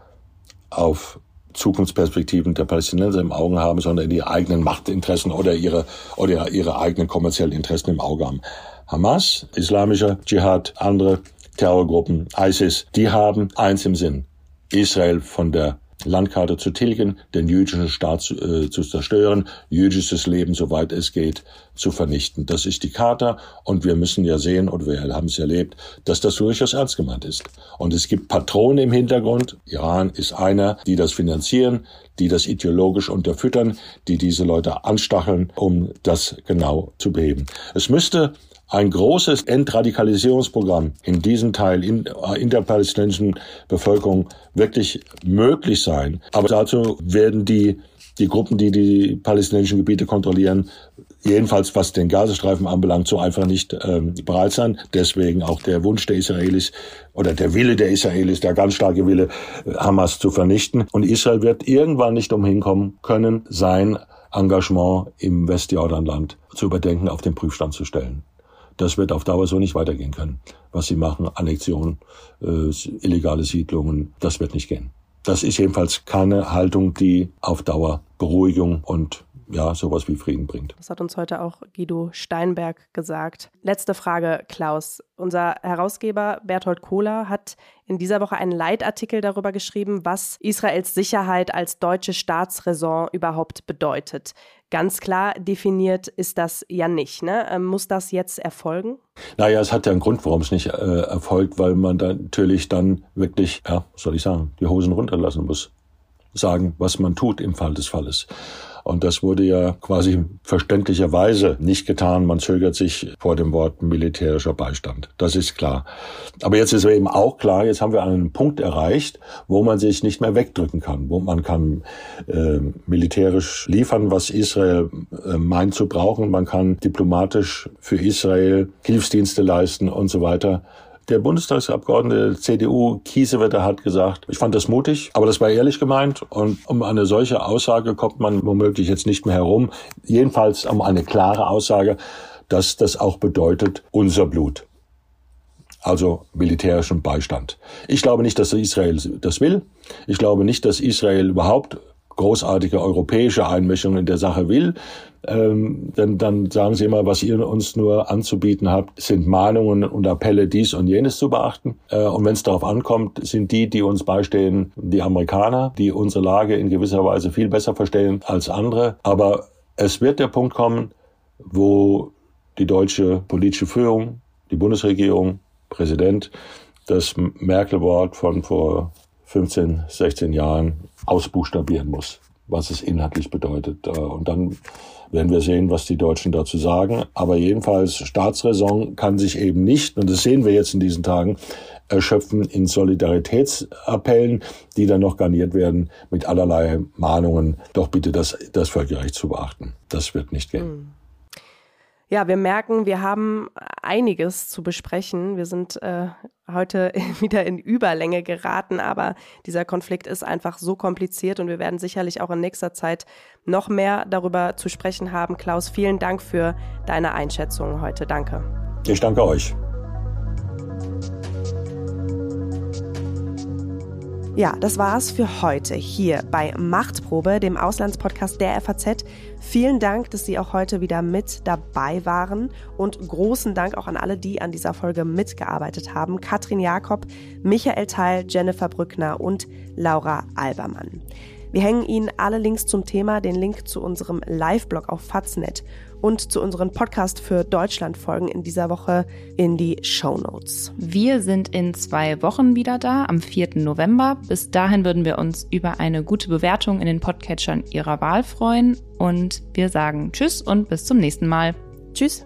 auf Zukunftsperspektiven der Palästinenser im Auge haben, sondern ihre eigenen Machtinteressen oder ihre, oder ihre eigenen kommerziellen Interessen im Auge haben. Hamas, islamischer Dschihad, andere Terrorgruppen, ISIS, die haben eins im Sinn. Israel von der Landkarte zu tilgen, den jüdischen Staat zu, äh, zu zerstören, jüdisches Leben, soweit es geht, zu vernichten. Das ist die Charta und wir müssen ja sehen, und wir haben es erlebt, dass das durchaus ernst gemeint ist. Und es gibt Patronen im Hintergrund. Iran ist einer, die das finanzieren, die das ideologisch unterfüttern, die diese Leute anstacheln, um das genau zu beheben. Es müsste ein großes Entradikalisierungsprogramm in diesem Teil in, äh, in der palästinensischen Bevölkerung wirklich möglich sein. Aber dazu werden die die Gruppen, die die palästinensischen Gebiete kontrollieren, jedenfalls was den Gazastreifen anbelangt, so einfach nicht ähm, bereit sein. Deswegen auch der Wunsch der Israelis oder der Wille der Israelis, der ganz starke Wille, äh, Hamas zu vernichten. Und Israel wird irgendwann nicht umhin kommen können, sein Engagement im Westjordanland zu überdenken, auf den Prüfstand zu stellen. Das wird auf Dauer so nicht weitergehen können. Was sie machen, Annexion, äh, illegale Siedlungen, das wird nicht gehen. Das ist jedenfalls keine Haltung, die auf Dauer Beruhigung und ja, sowas wie Frieden bringt. Das hat uns heute auch Guido Steinberg gesagt. Letzte Frage, Klaus. Unser Herausgeber Berthold Kohler hat in dieser Woche einen Leitartikel darüber geschrieben, was Israels Sicherheit als deutsche Staatsräson überhaupt bedeutet. Ganz klar definiert ist das ja nicht. Ne? Ähm, muss das jetzt erfolgen? Naja, es hat ja einen Grund, warum es nicht äh, erfolgt, weil man da natürlich dann wirklich, ja, was soll ich sagen, die Hosen runterlassen muss. Sagen, was man tut im Fall des Falles. Und das wurde ja quasi verständlicherweise nicht getan. Man zögert sich vor dem Wort militärischer Beistand. Das ist klar. Aber jetzt ist eben auch klar, jetzt haben wir einen Punkt erreicht, wo man sich nicht mehr wegdrücken kann, wo man kann äh, militärisch liefern, was Israel äh, meint zu brauchen. Man kann diplomatisch für Israel Hilfsdienste leisten und so weiter. Der Bundestagsabgeordnete CDU Kiesewetter hat gesagt, ich fand das mutig, aber das war ehrlich gemeint und um eine solche Aussage kommt man womöglich jetzt nicht mehr herum. Jedenfalls um eine klare Aussage, dass das auch bedeutet unser Blut. Also militärischen Beistand. Ich glaube nicht, dass Israel das will. Ich glaube nicht, dass Israel überhaupt großartige europäische Einmischung in der Sache will. Ähm, denn dann sagen sie immer, was ihr uns nur anzubieten habt, sind Mahnungen und Appelle, dies und jenes zu beachten. Äh, und wenn es darauf ankommt, sind die, die uns beistehen, die Amerikaner, die unsere Lage in gewisser Weise viel besser verstehen als andere. Aber es wird der Punkt kommen, wo die deutsche politische Führung, die Bundesregierung, Präsident, das Merkel-Wort von vor 15, 16 Jahren ausbuchstabieren muss, was es inhaltlich bedeutet. Äh, und dann werden wir sehen, was die Deutschen dazu sagen. Aber jedenfalls, Staatsräson kann sich eben nicht, und das sehen wir jetzt in diesen Tagen, erschöpfen in Solidaritätsappellen, die dann noch garniert werden mit allerlei Mahnungen, doch bitte das, das Völkerrecht zu beachten. Das wird nicht gehen. Hm. Ja, wir merken, wir haben einiges zu besprechen. Wir sind äh, heute wieder in Überlänge geraten, aber dieser Konflikt ist einfach so kompliziert und wir werden sicherlich auch in nächster Zeit noch mehr darüber zu sprechen haben. Klaus, vielen Dank für deine Einschätzung heute. Danke. Ich danke euch. Ja, das war's für heute hier bei Machtprobe, dem Auslandspodcast der FAZ. Vielen Dank, dass Sie auch heute wieder mit dabei waren und großen Dank auch an alle, die an dieser Folge mitgearbeitet haben. Katrin Jakob, Michael Teil, Jennifer Brückner und Laura Albermann. Wir hängen Ihnen alle Links zum Thema, den Link zu unserem Live-Blog auf Faznet und zu unseren Podcast für Deutschland-Folgen in dieser Woche in die Show Notes. Wir sind in zwei Wochen wieder da, am 4. November. Bis dahin würden wir uns über eine gute Bewertung in den Podcatchern Ihrer Wahl freuen und wir sagen Tschüss und bis zum nächsten Mal. Tschüss.